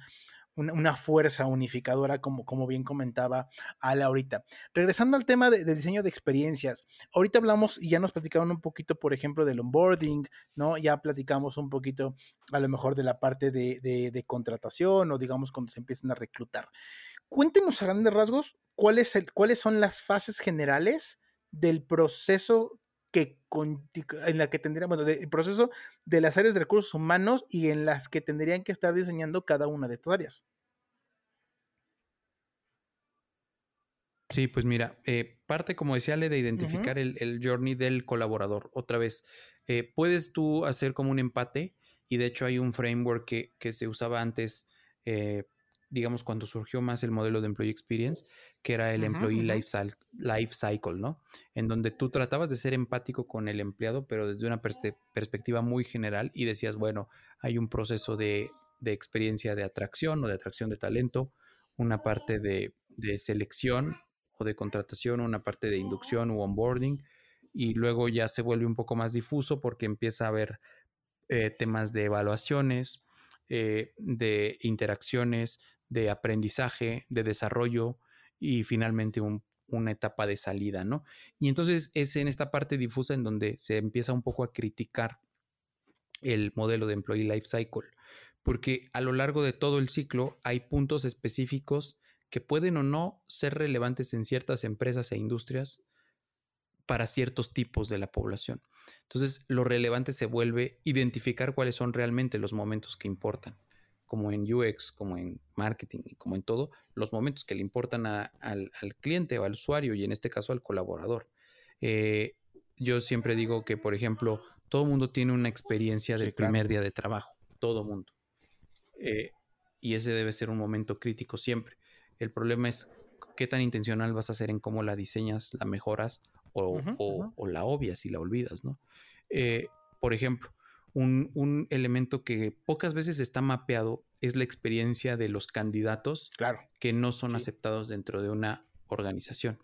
una, fuerza unificadora, como, como bien comentaba Ala ahorita. Regresando al tema de, diseño de experiencias, ahorita hablamos y ya nos platicaron un poquito, por ejemplo, del onboarding, ¿no? Ya platicamos un poquito a lo mejor de la parte de, de contratación o digamos cuando se empiezan a reclutar. Cuéntenos a grandes rasgos cuáles son las fases generales del proceso que en la que tendríamos, bueno, el proceso de las áreas de recursos humanos y en las que tendrían que estar diseñando cada una de estas áreas. Sí, pues mira, eh, parte, como decía, de identificar el, journey del colaborador. Otra vez, eh, puedes tú hacer como un empate y de hecho hay un framework que, que se usaba antes eh, digamos, cuando surgió más el modelo de Employee Experience, que era el Employee life, Cycle, ¿no? En donde tú tratabas de ser empático con el empleado, pero desde una perspectiva muy general y decías, bueno, hay un proceso de, experiencia de atracción o de atracción de talento, una parte de, selección o de contratación, una parte de inducción u onboarding, y luego ya se vuelve un poco más difuso porque empieza a haber eh, temas de evaluaciones, eh, de interacciones, de aprendizaje, de desarrollo y finalmente una etapa de salida, ¿no? Y entonces es en esta parte difusa en donde se empieza un poco a criticar el modelo de Employee Life Cycle, porque a lo largo de todo el ciclo hay puntos específicos que pueden o no ser relevantes en ciertas empresas e industrias para ciertos tipos de la población. Entonces, lo relevante se vuelve identificar cuáles son realmente los momentos que importan como en UX, como en marketing y como en todo, los momentos que le importan al, cliente o al usuario y en este caso al colaborador. Eh, yo siempre digo que, por ejemplo, todo mundo tiene una experiencia del primer día de trabajo, todo mundo. Eh, y ese debe ser un momento crítico siempre. El problema es qué tan intencional vas a ser en cómo la diseñas, la mejoras o, la obvias y la olvidas, ¿no? Eh, por ejemplo, un, elemento que pocas veces está mapeado es la experiencia de los candidatos claro. que no son aceptados dentro de una organización.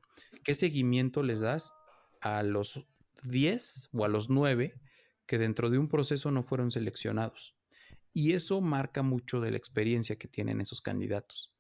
¿Qué seguimiento les das a los 10 o a los 9 que dentro de un proceso no fueron seleccionados? Y eso marca mucho de la experiencia que tienen esos candidatos.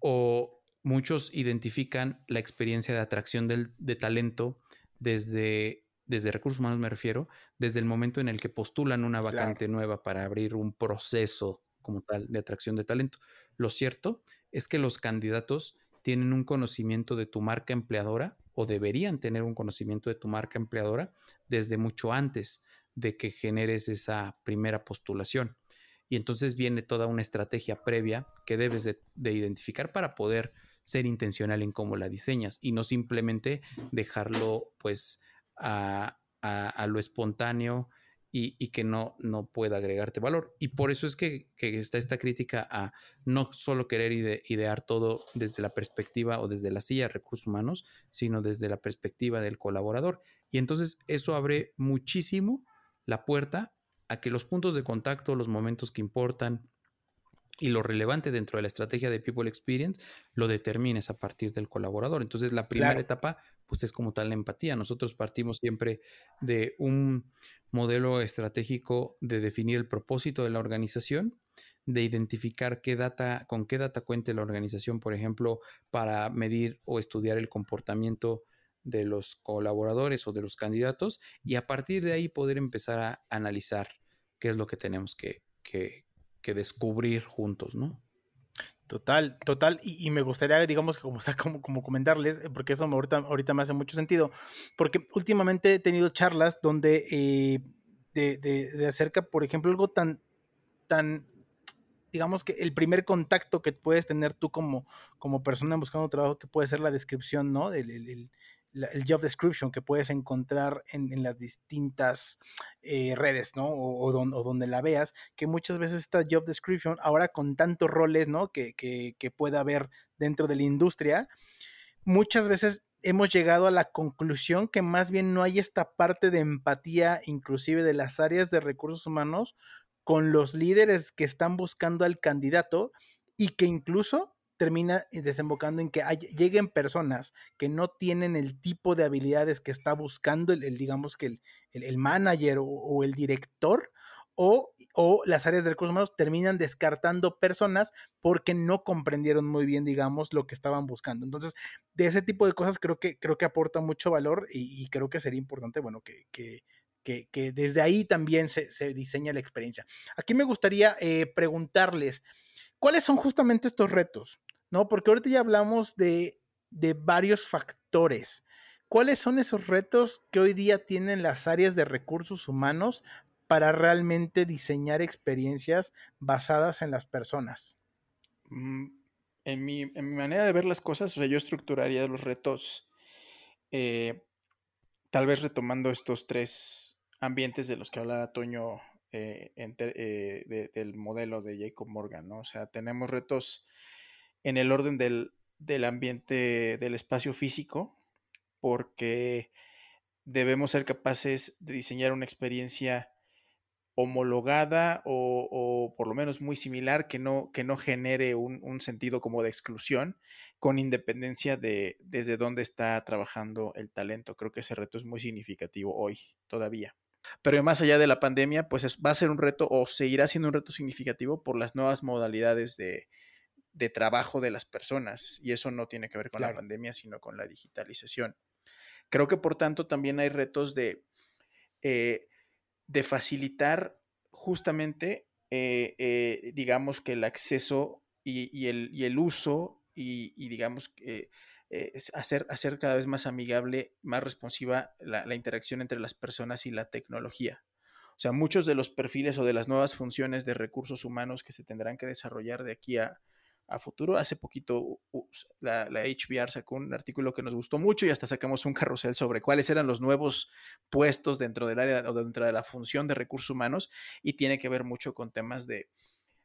O muchos identifican la experiencia de atracción de talento desde desde recursos humanos me refiero, desde el momento en el que postulan una vacante nueva para abrir un proceso como tal de atracción de talento. Lo cierto es que los candidatos tienen un conocimiento de tu marca empleadora o deberían tener un conocimiento de tu marca empleadora desde mucho antes de que generes esa primera postulación. Y entonces viene toda una estrategia previa que debes de, de identificar para poder ser intencional en cómo la diseñas y no simplemente dejarlo pues a, lo espontáneo y, que no, no pueda agregarte valor. Y por eso es que, está esta crítica a no solo querer idear todo desde la perspectiva o desde la silla de recursos humanos, sino desde la perspectiva del colaborador. Y entonces eso abre muchísimo la puerta a que los puntos de contacto, los momentos que importan, y lo relevante dentro de la estrategia de People Experience lo determines a partir del colaborador. Entonces, la primera etapa, pues es como tal la empatía. Nosotros partimos siempre de un modelo estratégico de definir el propósito de la organización, de identificar qué data, con qué data cuente la organización, por ejemplo, para medir o estudiar el comportamiento de los colaboradores o de los candidatos y a partir de ahí poder empezar a analizar qué es lo que tenemos que, que, que descubrir juntos, ¿no? Total, total. Y, me gustaría, digamos, como, como, como comentarles, eh, porque eso ahorita, ahorita me hace mucho sentido, porque últimamente he tenido charlas donde eh, de, de, acerca, por ejemplo, algo tan, tan, digamos que el primer contacto que puedes tener tú como, como persona buscando trabajo, que puede ser la descripción, ¿no? Job description que puedes encontrar en, las distintas eh, redes, ¿no? O, donde la veas, que muchas veces esta job description, ahora con tantos roles, ¿no? Que, que, que pueda haber dentro de la industria, muchas veces hemos llegado a la conclusión que más bien no hay esta parte de empatía, inclusive de las áreas de recursos humanos, con los líderes que están buscando al candidato y que incluso termina desembocando en que lleguen personas que no tienen el tipo de habilidades que está buscando el, digamos que el, el, manager o, el director o, o, las áreas de recursos humanos terminan descartando personas porque no comprendieron muy bien, digamos, lo que estaban buscando. Entonces, de ese tipo de cosas creo que, creo que aporta mucho valor y, creo que sería importante, bueno, que, que, que, desde ahí también se, se, diseña la experiencia. Aquí me gustaría eh, preguntarles, ¿cuáles son justamente estos retos? ¿No? Porque ahorita ya hablamos de, de varios factores. ¿Cuáles son esos retos que hoy día tienen las áreas de recursos humanos para realmente diseñar experiencias basadas en las personas? Mm, en mi, en mi manera de ver las cosas, yo estructuraría los retos, eh, tal vez retomando estos tres ambientes de los que hablaba Toño eh, eh, del modelo de Jacob Morgan, ¿no? O sea, tenemos retos en el orden del, del ambiente del espacio físico, porque debemos ser capaces de diseñar una experiencia homologada o, por lo menos muy similar que no, que no genere un, sentido como de exclusión con independencia de desde dónde está trabajando el talento. Creo que ese reto es muy significativo hoy todavía. Pero más allá de la pandemia, pues va a ser un reto o seguirá siendo un reto significativo por las nuevas modalidades de, trabajo de las personas. Y eso no tiene que ver con la pandemia, sino con la digitalización. Creo que por tanto también hay retos de... Eh, de facilitar justamente, eh, eh, digamos que el acceso y, el, uso y, digamos que hacer, hacer cada vez más amigable, más responsiva la, la, interacción entre las personas y la tecnología. O sea, muchos de los perfiles o de las nuevas funciones de recursos humanos que se tendrán que desarrollar de aquí a, a futuro. Hace poquito la, la, HBR sacó un artículo que nos gustó mucho y hasta sacamos un carrusel sobre cuáles eran los nuevos puestos dentro del área o dentro de la función de recursos humanos y tiene que ver mucho con temas de,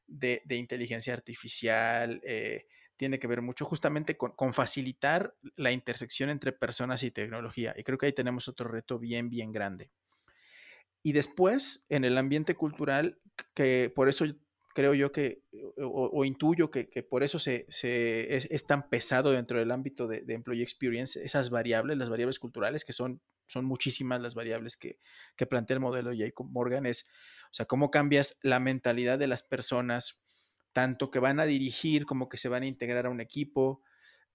de, inteligencia artificial, eh, tiene que ver mucho justamente con, con, facilitar la intersección entre personas y tecnología. Y creo que ahí tenemos otro reto bien, bien grande. Y después, en el ambiente cultural, que por eso creo yo que, o, intuyo que, por eso se, es, tan pesado dentro del ámbito de, Employee Experience, esas variables, las variables culturales, que son, son muchísimas las variables que, plantea el modelo Jacob Morgan, es, o sea, cómo cambias la mentalidad de las personas, tanto que van a dirigir como que se van a integrar a un equipo,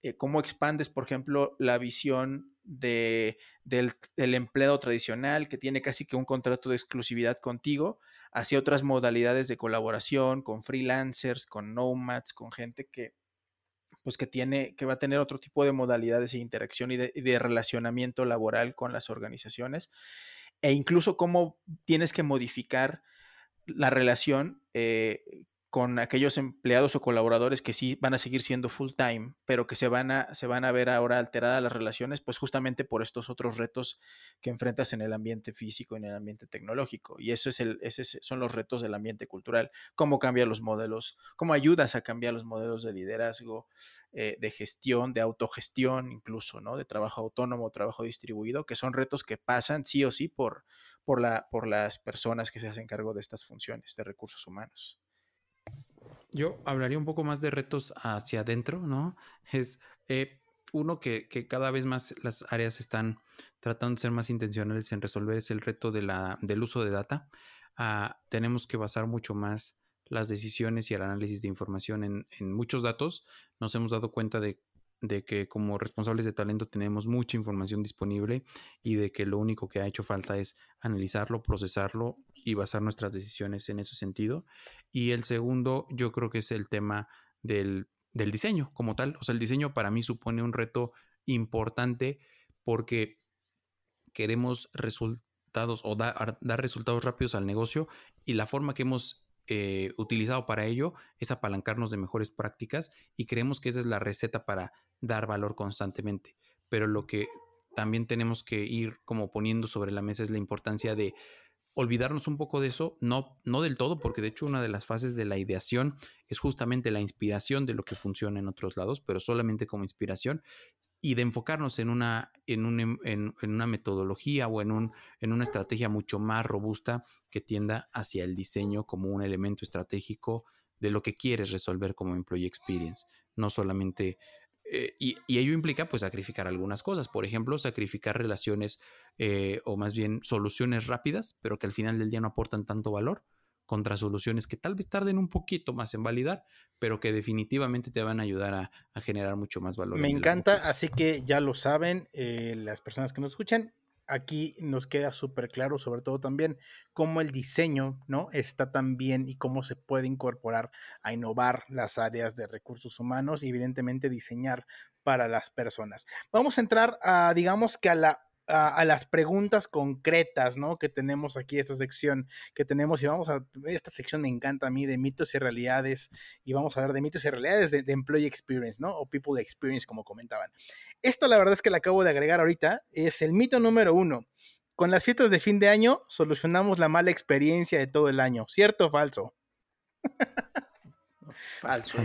eh, cómo expandes, por ejemplo, la visión de, del, del empleado tradicional que tiene casi que un contrato de exclusividad contigo, hacia otras modalidades de colaboración con freelancers, con nomads, con gente que pues que tiene, que va a tener otro tipo de modalidades de interacción y de, relacionamiento laboral con las organizaciones, e incluso cómo tienes que modificar la relación eh, con aquellos empleados o colaboradores que sí van a seguir siendo full time, pero que se van a, se van a ver ahora alteradas las relaciones, pues justamente por estos otros retos que enfrentas en el ambiente físico y en el ambiente tecnológico. Y eso es el, esos son los retos del ambiente cultural. Cómo cambian los modelos, cómo ayudas a cambiar los modelos de liderazgo, eh, de gestión, de autogestión, incluso, ¿no? De trabajo autónomo, trabajo distribuido, que son retos que pasan sí o sí por, por, la, por las personas que se hacen cargo de estas funciones de recursos humanos. Yo hablaría un poco más de retos hacia adentro, ¿no? Es eh, uno que, cada vez más las áreas están tratando de ser más intencionales en resolver es el reto de la, del uso de data. Ah, tenemos que basar mucho más las decisiones y el análisis de información en, en muchos datos. Nos hemos dado cuenta de de que como responsables de talento tenemos mucha información disponible y de que lo único que ha hecho falta es analizarlo, procesarlo y basar nuestras decisiones en ese sentido. Y el segundo, yo creo que es el tema del, diseño como tal. O sea, el diseño para mí supone un reto importante porque queremos resultados o dar resultados rápidos al negocio y la forma que hemos eh, utilizado para ello es apalancarnos de mejores prácticas y creemos que esa es la receta para dar valor constantemente. Pero lo que también tenemos que ir como poniendo sobre la mesa es la importancia de olvidarnos un poco de eso, no, no del todo, porque de hecho una de las fases de la ideación es justamente la inspiración de lo que funciona en otros lados, pero solamente como inspiración, y de enfocarnos en una, en, en, una metodología o en, un, en una estrategia mucho más robusta que tienda hacia el diseño como un elemento estratégico de lo que quieres resolver como employee experience, no solamente eh, y, ello implica pues sacrificar algunas cosas, por ejemplo, sacrificar relaciones eh, o más bien soluciones rápidas, pero que al final del día no aportan tanto valor, contra soluciones que tal vez tarden un poquito más en validar, pero que definitivamente te van a ayudar a, generar mucho más valor. Me encanta, así que ya lo saben eh, las personas que nos escuchan, aquí nos queda súper claro, sobre todo también, cómo el diseño, ¿no? Está también y cómo se puede incorporar a innovar las áreas de recursos humanos y evidentemente diseñar para las personas. Vamos a entrar a, digamos que a la a, las preguntas concretas, ¿no? Que tenemos aquí, esta sección que tenemos, y vamos a, esta sección me encanta a mí de mitos y realidades, y vamos a hablar de mitos y realidades de, de Employee Experience, ¿no? O People Experience, como comentaban. Esta la verdad es que la acabo de agregar ahorita, es el mito número uno. Con las fiestas de fin de año solucionamos la mala experiencia de todo el año, ¿cierto o falso? Falso.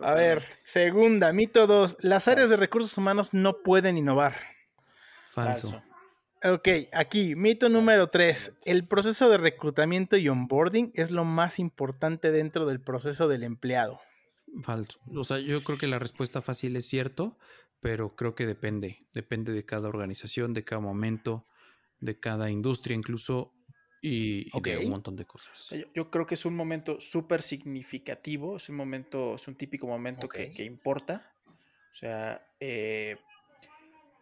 A ver, segunda, mito dos, las áreas de recursos humanos no pueden innovar. Falso. Ok, aquí, mito número tres, el proceso de reclutamiento y onboarding es lo más importante dentro del proceso del empleado. Falso. O sea, yo creo que la respuesta fácil es cierto, pero creo que depende, depende de cada organización, de cada momento, de cada industria incluso y, de un montón de cosas. Yo, creo que es un momento súper significativo, es un momento, es un típico momento que, importa. O sea, eh,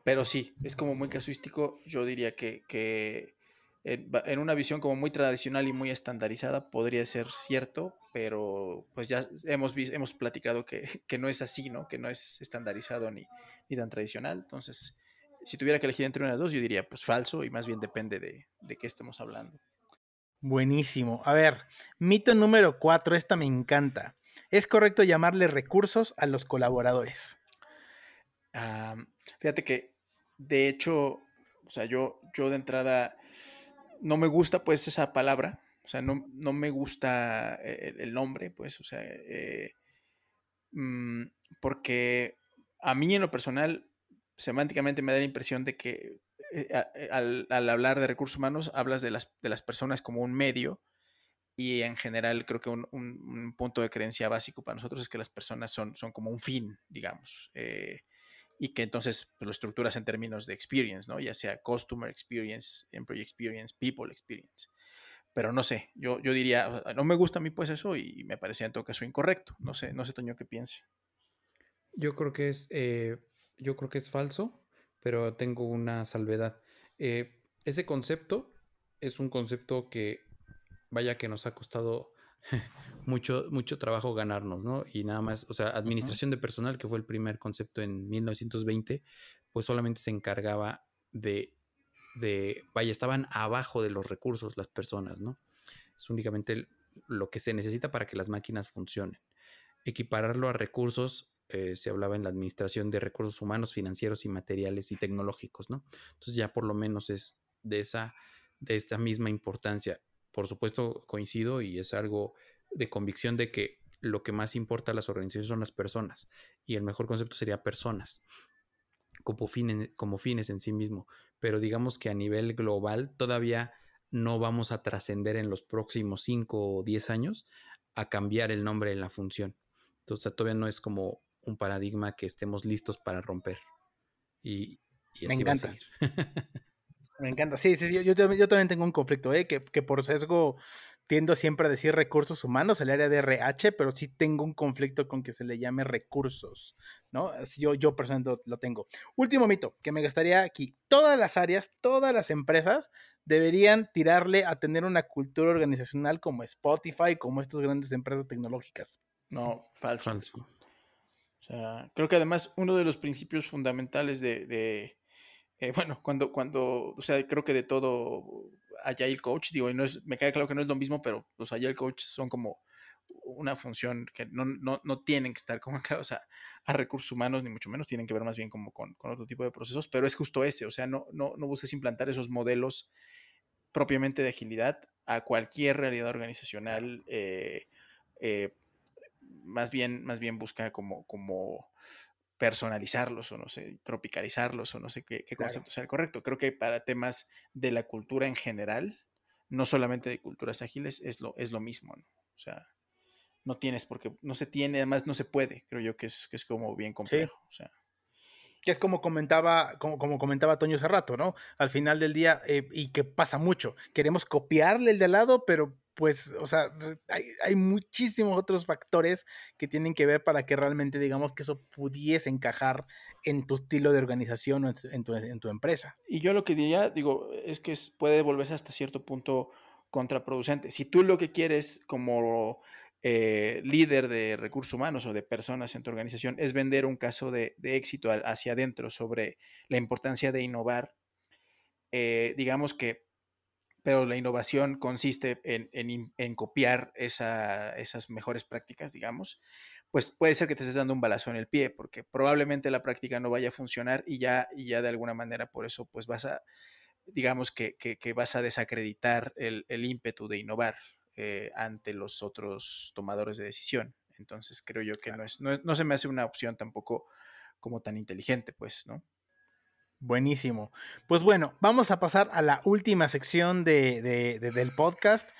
pero sí, es como muy casuístico. Yo diría que, que en, una visión como muy tradicional y muy estandarizada podría ser cierto, pero pues ya hemos, hemos platicado que, no es así, ¿no? Que no es estandarizado ni, ni tan tradicional. Entonces, si tuviera que elegir entre una de las dos, yo diría pues falso y más bien depende de, de qué estemos hablando. Buenísimo. A ver, mito número cuatro, esta me encanta. ¿Es correcto llamarle recursos a los colaboradores? fíjate que, de hecho, o sea, yo, yo de entrada no me gusta pues esa palabra, o sea, no, no me gusta eh, el, nombre, pues, o sea, eh, mm, porque a mí en lo personal, semánticamente me da la impresión de que eh, al, hablar de recursos humanos hablas de las, de las personas como un medio y en general creo que un, punto de creencia básico para nosotros es que las personas son, son como un fin, digamos y que entonces pues, lo estructuras en términos de experience, ¿no? Ya sea customer experience, employee experience, people experience. Pero no sé, yo, yo diría, no me gusta a mí pues eso y me parece en todo caso incorrecto. No sé, no sé, Toño, qué piense. Yo creo que es, eh, yo creo que es falso, pero tengo una salvedad. Eh, ese concepto es un concepto que, vaya que nos ha costado mucho, mucho trabajo ganarnos, ¿no? Y nada más, o sea, administración de personal, que fue el primer concepto en 1920, pues solamente se encargaba de, de, vaya, estaban abajo de los recursos las personas, ¿no? Es únicamente lo que se necesita para que las máquinas funcionen. Equipararlo a recursos, eh, se hablaba en la administración de recursos humanos, financieros y materiales y tecnológicos, ¿no? Entonces ya por lo menos es de esa, de esta misma importancia. Por supuesto coincido y es algo de convicción de que lo que más importa a las organizaciones son las personas y el mejor concepto sería personas como, como fines en sí mismo. Pero digamos que a nivel global todavía no vamos a trascender en los próximos 5 o 10 años a cambiar el nombre en la función. Entonces todavía no es como un paradigma que estemos listos para romper. Y, Me encanta. Me encanta. Sí, sí, yo, yo, también tengo un conflicto, ¿eh? que, que por sesgo tiendo siempre a decir recursos humanos, el área de RH, pero sí tengo un conflicto con que se le llame recursos, ¿no? Yo, yo personalmente lo tengo. Último mito que me gustaría aquí. Todas las áreas, todas las empresas deberían tirarle a tener una cultura organizacional como Spotify, como estas grandes empresas tecnológicas. No, falso. falso. O sea, creo que además uno de los principios fundamentales de, eh, bueno, cuando, cuando, o sea, creo que de todo Agile Coach, digo, y no es, me queda claro que no es lo mismo, pero los Agile Coach son como una función que no, no, no tienen que estar como a recursos humanos, ni mucho menos, tienen que ver más bien como con, con, otro tipo de procesos, pero es justo ese, o sea, no, no, no busques implantar esos modelos propiamente de agilidad a cualquier realidad organizacional, eh, eh, más, bien, más bien busca como, como personalizarlos o no sé, tropicalizarlos o no sé qué, concepto sea el correcto. Creo que para temas de la cultura en general, no solamente de culturas ágiles, es lo, es lo mismo, ¿no? O sea, no tienes porque no se tiene, además no se puede, creo yo que es, que es como bien complejo. O sea. Que es como comentaba, como, como comentaba Toño hace rato, ¿no? Al final del día, eh, y que pasa mucho, queremos copiarle el de al lado, pero pues, o sea, hay, hay, muchísimos otros factores que tienen que ver para que realmente digamos que eso pudiese encajar en tu estilo de organización o en tu, en tu empresa. Y yo lo que diría, digo, es que puede volverse hasta cierto punto contraproducente. Si tú lo que quieres como eh, líder de recursos humanos o de personas en tu organización es vender un caso de, de éxito hacia adentro sobre la importancia de innovar, eh, digamos que pero la innovación consiste en, copiar esas mejores prácticas, digamos, pues puede ser que te estés dando un balazo en el pie, porque probablemente la práctica no vaya a funcionar y ya, y ya de alguna manera por eso pues vas a, digamos que, vas a desacreditar el, ímpetu de innovar eh, ante los otros tomadores de decisión. Entonces creo yo que no, es, no se me hace una opción tampoco como tan inteligente, pues, ¿no? Buenísimo. Pues bueno, vamos a pasar a la última sección de, del podcast.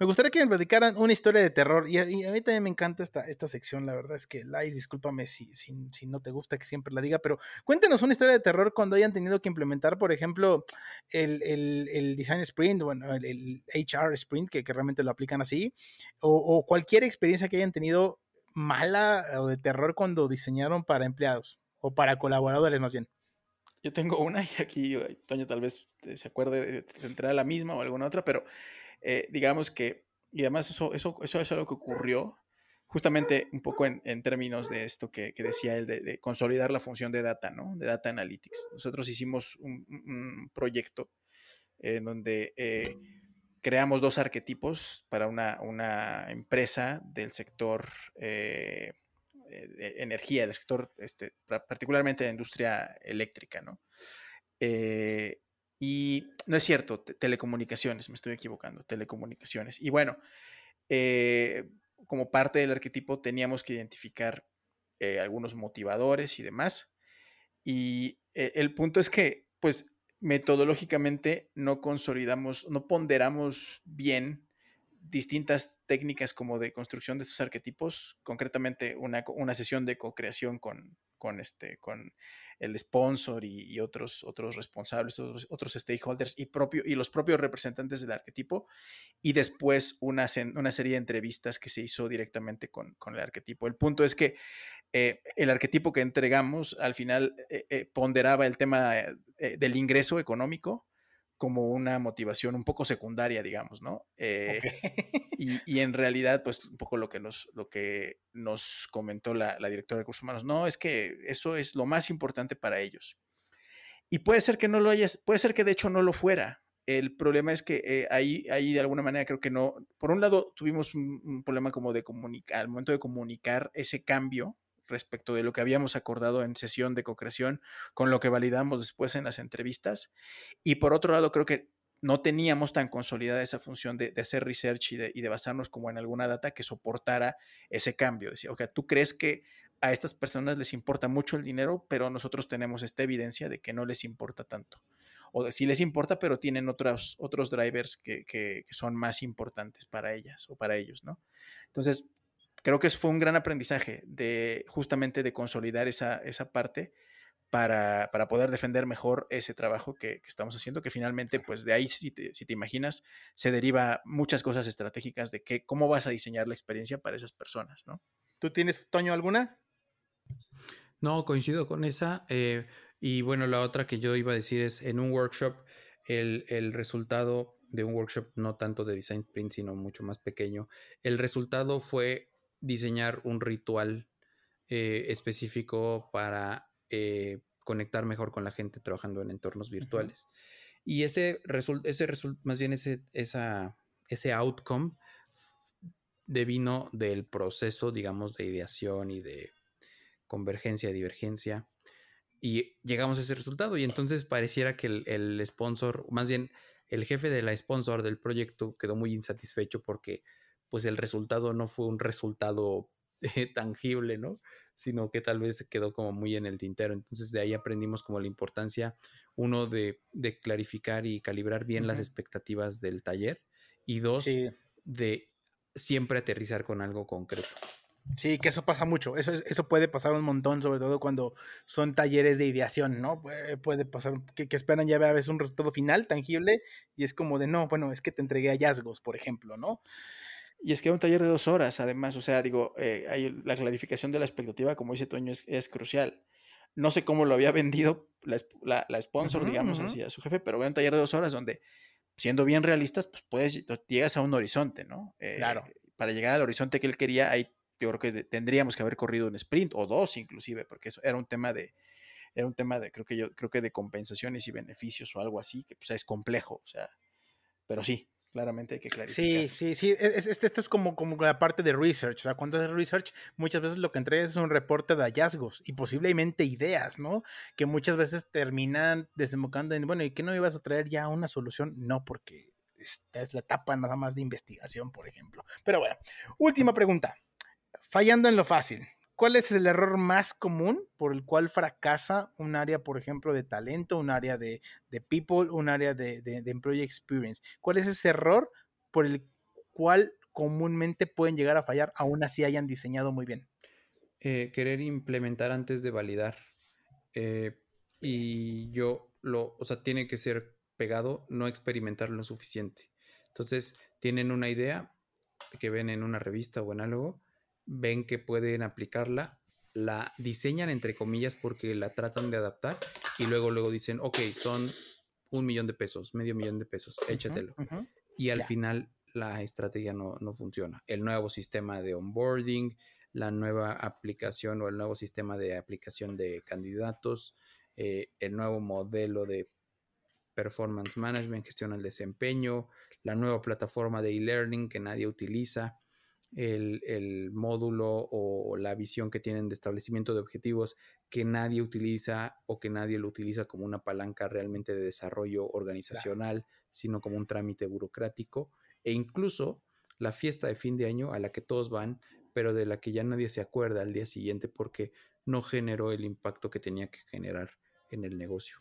Me gustaría que me platicaran una historia de terror. Y a, mí también me encanta esta, esta sección. La verdad es que, Lais, discúlpame si, si, no te gusta que siempre la diga, pero cuéntenos una historia de terror cuando hayan tenido que implementar, por ejemplo, el, el, Design Sprint, bueno, el, HR Sprint, que, realmente lo aplican así, o, o cualquier experiencia que hayan tenido mala o de terror cuando diseñaron para empleados o para colaboradores más bien. Yo tengo una y aquí Toño tal vez se acuerde de entrar a la misma o alguna otra, pero eh, digamos que, y además eso, eso, eso es algo que ocurrió justamente un poco en, en términos de esto que, que decía él, de, consolidar la función de data, ¿no? De data analytics. Nosotros hicimos un, proyecto en donde eh, creamos dos arquetipos para una, una empresa del sector eh, eh, energía, del sector, este, particularmente de la industria eléctrica, ¿no? Eh, y no es cierto, telecomunicaciones, me estoy equivocando, telecomunicaciones. Y bueno, eh, como parte del arquetipo teníamos que identificar algunos motivadores y demás. Y el punto es que, pues, metodológicamente no consolidamos, no ponderamos bien distintas técnicas como de construcción de estos arquetipos, concretamente una, una sesión de co-creación con, con, este, con el sponsor y, otros, otros responsables, otros, stakeholders y, propio, y los propios representantes del arquetipo, y después una, una serie de entrevistas que se hizo directamente con, con el arquetipo. El punto es que eh, el arquetipo que entregamos al final eh, eh, ponderaba el tema del ingreso económico, como una motivación un poco secundaria, digamos, ¿no? Eh, y, en realidad, pues un poco lo que nos, lo que nos comentó la, directora de recursos humanos, no, es que eso es lo más importante para ellos. Y puede ser que no lo hayas, puede ser que de hecho no lo fuera. El problema es que eh, ahí, ahí de alguna manera creo que no, por un lado tuvimos un, un problema como de comunicar, al momento de comunicar ese cambio, respecto de lo que habíamos acordado en sesión de co-creación, con lo que validamos después en las entrevistas. Y por otro lado, creo que no teníamos tan consolidada esa función de, hacer research y de, y basarnos como en alguna data que soportara ese cambio. Decir, ok, tú crees que a estas personas les importa mucho el dinero, pero nosotros tenemos esta evidencia de que no les importa tanto. O de, sí les importa, pero tienen otros, otros drivers que, que son más importantes para ellas o para ellos, ¿no? Entonces, creo que fue un gran aprendizaje de justamente de consolidar esa, esa parte para, para, poder defender mejor ese trabajo que, estamos haciendo, que finalmente, pues de ahí, si te, si te, imaginas, se deriva muchas cosas estratégicas de que, cómo vas a diseñar la experiencia para esas personas, ¿no? ¿Tú tienes, Toño, alguna? No, coincido con esa. Eh, y bueno, la otra que yo iba a decir es, en un workshop, el, el resultado de un workshop no tanto de design sprint, sino mucho más pequeño, el resultado fue diseñar un ritual eh, específico para eh, conectar mejor con la gente trabajando en entornos virtuales. Y ese resultado, ese más bien ese, esa, ese outcome devino del proceso, digamos, de ideación y de convergencia, divergencia. Y llegamos a ese resultado. Y entonces pareciera que el, el sponsor, más bien el jefe de la sponsor del proyecto quedó muy insatisfecho porque pues el resultado no fue un resultado eh, tangible, ¿no? Sino que tal vez se quedó como muy en el tintero. Entonces de ahí aprendimos como la importancia, uno, de, clarificar y calibrar bien las expectativas del taller y dos, de siempre aterrizar con algo concreto. Sí, que eso pasa mucho. Eso, eso puede pasar un montón, sobre todo cuando son talleres de ideación, ¿no? Puede, pasar que, esperan ya ver a veces un resultado final tangible y es como de no, bueno, es que te entregué hallazgos, por ejemplo, ¿no? Y es que un taller de dos horas, además, o sea, digo, eh, la clarificación de la expectativa, como dice Toño, es, crucial. No sé cómo lo había vendido la, la, sponsor, digamos así, a su jefe, pero veo un taller de dos horas donde, siendo bien realistas, pues puedes, llegas a un horizonte, ¿no? Eh, claro. Para llegar al horizonte que él quería, hay yo creo que tendríamos que haber corrido un sprint o dos inclusive, porque eso era un tema de, era un tema de, creo que yo, creo que de compensaciones y beneficios o algo así, que pues es complejo, o sea, pero sí, claramente hay que clarificar. Sí, sí, sí, esto es como, como la parte de research, o sea, cuando haces research, muchas veces lo que entregas es un reporte de hallazgos y posiblemente ideas, ¿no? Que muchas veces terminan desembocando en, bueno, ¿y qué no ibas a traer ya una solución? No, porque esta es la etapa nada más de investigación, por ejemplo. Pero bueno, última pregunta. Fallando en lo fácil, ¿cuál es el error más común por el cual fracasa un área, por ejemplo, de talento, un área de, people, un área de, employee experience? ¿Cuál es ese error por el cual comúnmente pueden llegar a fallar, aún así hayan diseñado muy bien? Eh, querer implementar antes de validar. Eh, y yo lo, o sea, tiene que ser pegado, no experimentar lo suficiente. Entonces, tienen una idea que ven en una revista o en algo, ven que pueden aplicarla, la diseñan entre comillas porque la tratan de adaptar y luego luego dicen, ok, son un millón de pesos, medio millón de pesos, échatelo. Y al final la estrategia no, funciona. El nuevo sistema de onboarding, la nueva aplicación o el nuevo sistema de aplicación de candidatos, eh, el nuevo modelo de performance management, gestión del desempeño, la nueva plataforma de e-learning que nadie utiliza, el, módulo o la visión que tienen de establecimiento de objetivos que nadie utiliza o que nadie lo utiliza como una palanca realmente de desarrollo organizacional, sino como un trámite burocrático e incluso la fiesta de fin de año a la que todos van, pero de la que ya nadie se acuerda al día siguiente porque no generó el impacto que tenía que generar en el negocio.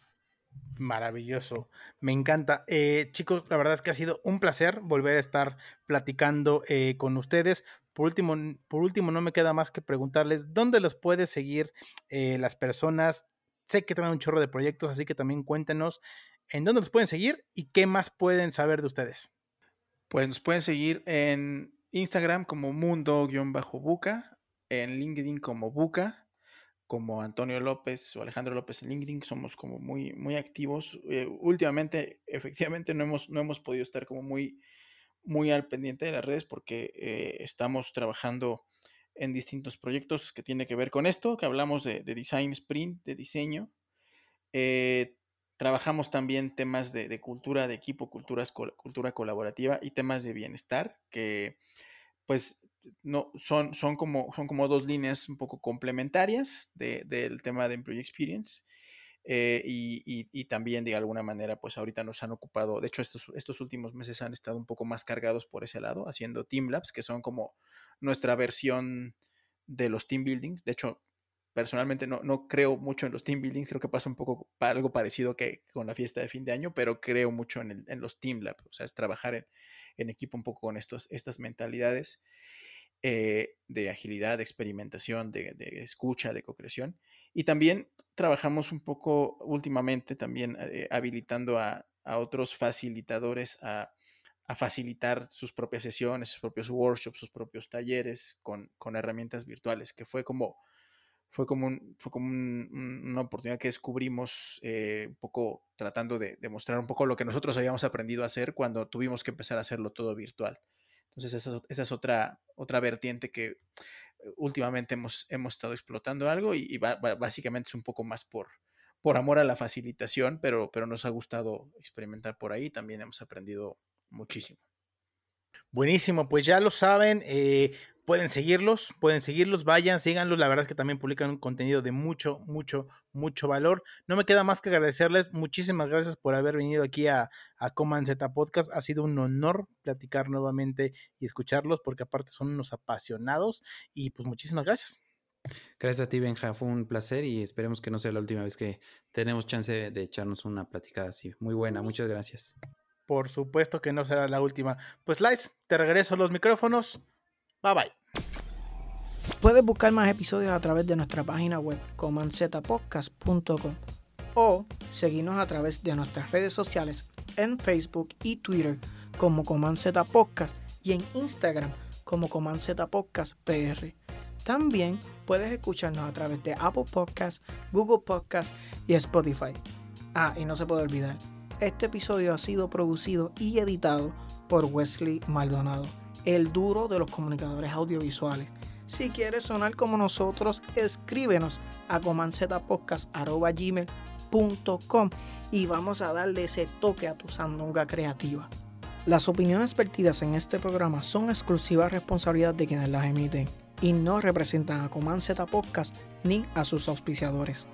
Maravilloso, me encanta. Eh, chicos, la verdad es que ha sido un placer volver a estar platicando eh, con ustedes. Por último, por último, no me queda más que preguntarles dónde los puede seguir eh, las personas. Sé que traen un chorro de proyectos, así que también cuéntenos en dónde los pueden seguir y qué más pueden saber de ustedes. Pues nos pueden seguir en Instagram como mundo-buca, en LinkedIn como buca como Antonio López o Alejandro López en LinkedIn, somos como muy, muy activos. Eh, últimamente, efectivamente, no hemos, no hemos podido estar como muy, muy al pendiente de las redes porque eh, estamos trabajando en distintos proyectos que tiene que ver con esto, que hablamos de, design sprint, de diseño. Eh, trabajamos también temas de, de, cultura de equipo, culturas, cultura colaborativa y temas de bienestar, que pues no, son, son, como, son como dos líneas un poco complementarias del tema de Employee Experience. Eh, y, también de alguna manera, pues ahorita nos han ocupado, de hecho estos, estos últimos meses han estado un poco más cargados por ese lado, haciendo Team Labs, que son como nuestra versión de los team buildings. De hecho, personalmente no, no creo mucho en los team buildings, creo que pasa un poco algo parecido que con la fiesta de fin de año, pero creo mucho en, en los team labs, o sea, es trabajar en, en equipo un poco con estos, estas mentalidades. Eh, de agilidad, de experimentación, de, escucha, de co-creación. Y también trabajamos un poco últimamente también eh, habilitando a, otros facilitadores a, facilitar sus propias sesiones, sus propios workshops, sus propios talleres con, herramientas virtuales, que fue como, fue como, fue como una oportunidad que descubrimos eh, poco tratando de demostrar un poco lo que nosotros habíamos aprendido a hacer cuando tuvimos que empezar a hacerlo todo virtual. Entonces esa, es otra, otra vertiente que eh, últimamente hemos, hemos estado explotando algo y, básicamente es un poco más por, por amor a la facilitación, pero, pero nos ha gustado experimentar por ahí, también hemos aprendido muchísimo. Buenísimo, pues ya lo saben, eh, pueden seguirlos, pueden seguirlos, vayan, síganlos, la verdad es que también publican un contenido de mucho, mucho, mucho valor. No me queda más que agradecerles, muchísimas gracias por haber venido aquí a, a Coman Z Podcast, ha sido un honor platicar nuevamente y escucharlos, porque aparte son unos apasionados y pues muchísimas gracias. Gracias a ti, Benja, fue un placer y esperemos que no sea la última vez que tenemos chance de echarnos una platicada así. Muy buena, muchas gracias. Por supuesto que no será la última. Pues, Lice, te regreso los micrófonos. Bye bye. Puedes buscar más episodios a través de nuestra página web comanzetapodcast.com o seguirnos a través de nuestras redes sociales en Facebook y Twitter como Comanceta Podcast y en Instagram como Comanceta Podcast PR. También puedes escucharnos a través de Apple Podcasts, Google Podcasts y Spotify. Ah, y no se puede olvidar, este episodio ha sido producido y editado por Wesley Maldonado, el duro de los comunicadores audiovisuales. Si quieres sonar como nosotros, escríbenos a comanzetapodcast.com y vamos a darle ese toque a tu sandunga creativa. Las opiniones vertidas en este programa son exclusiva responsabilidad de quienes las emiten y no representan a Coman Podcast ni a sus auspiciadores.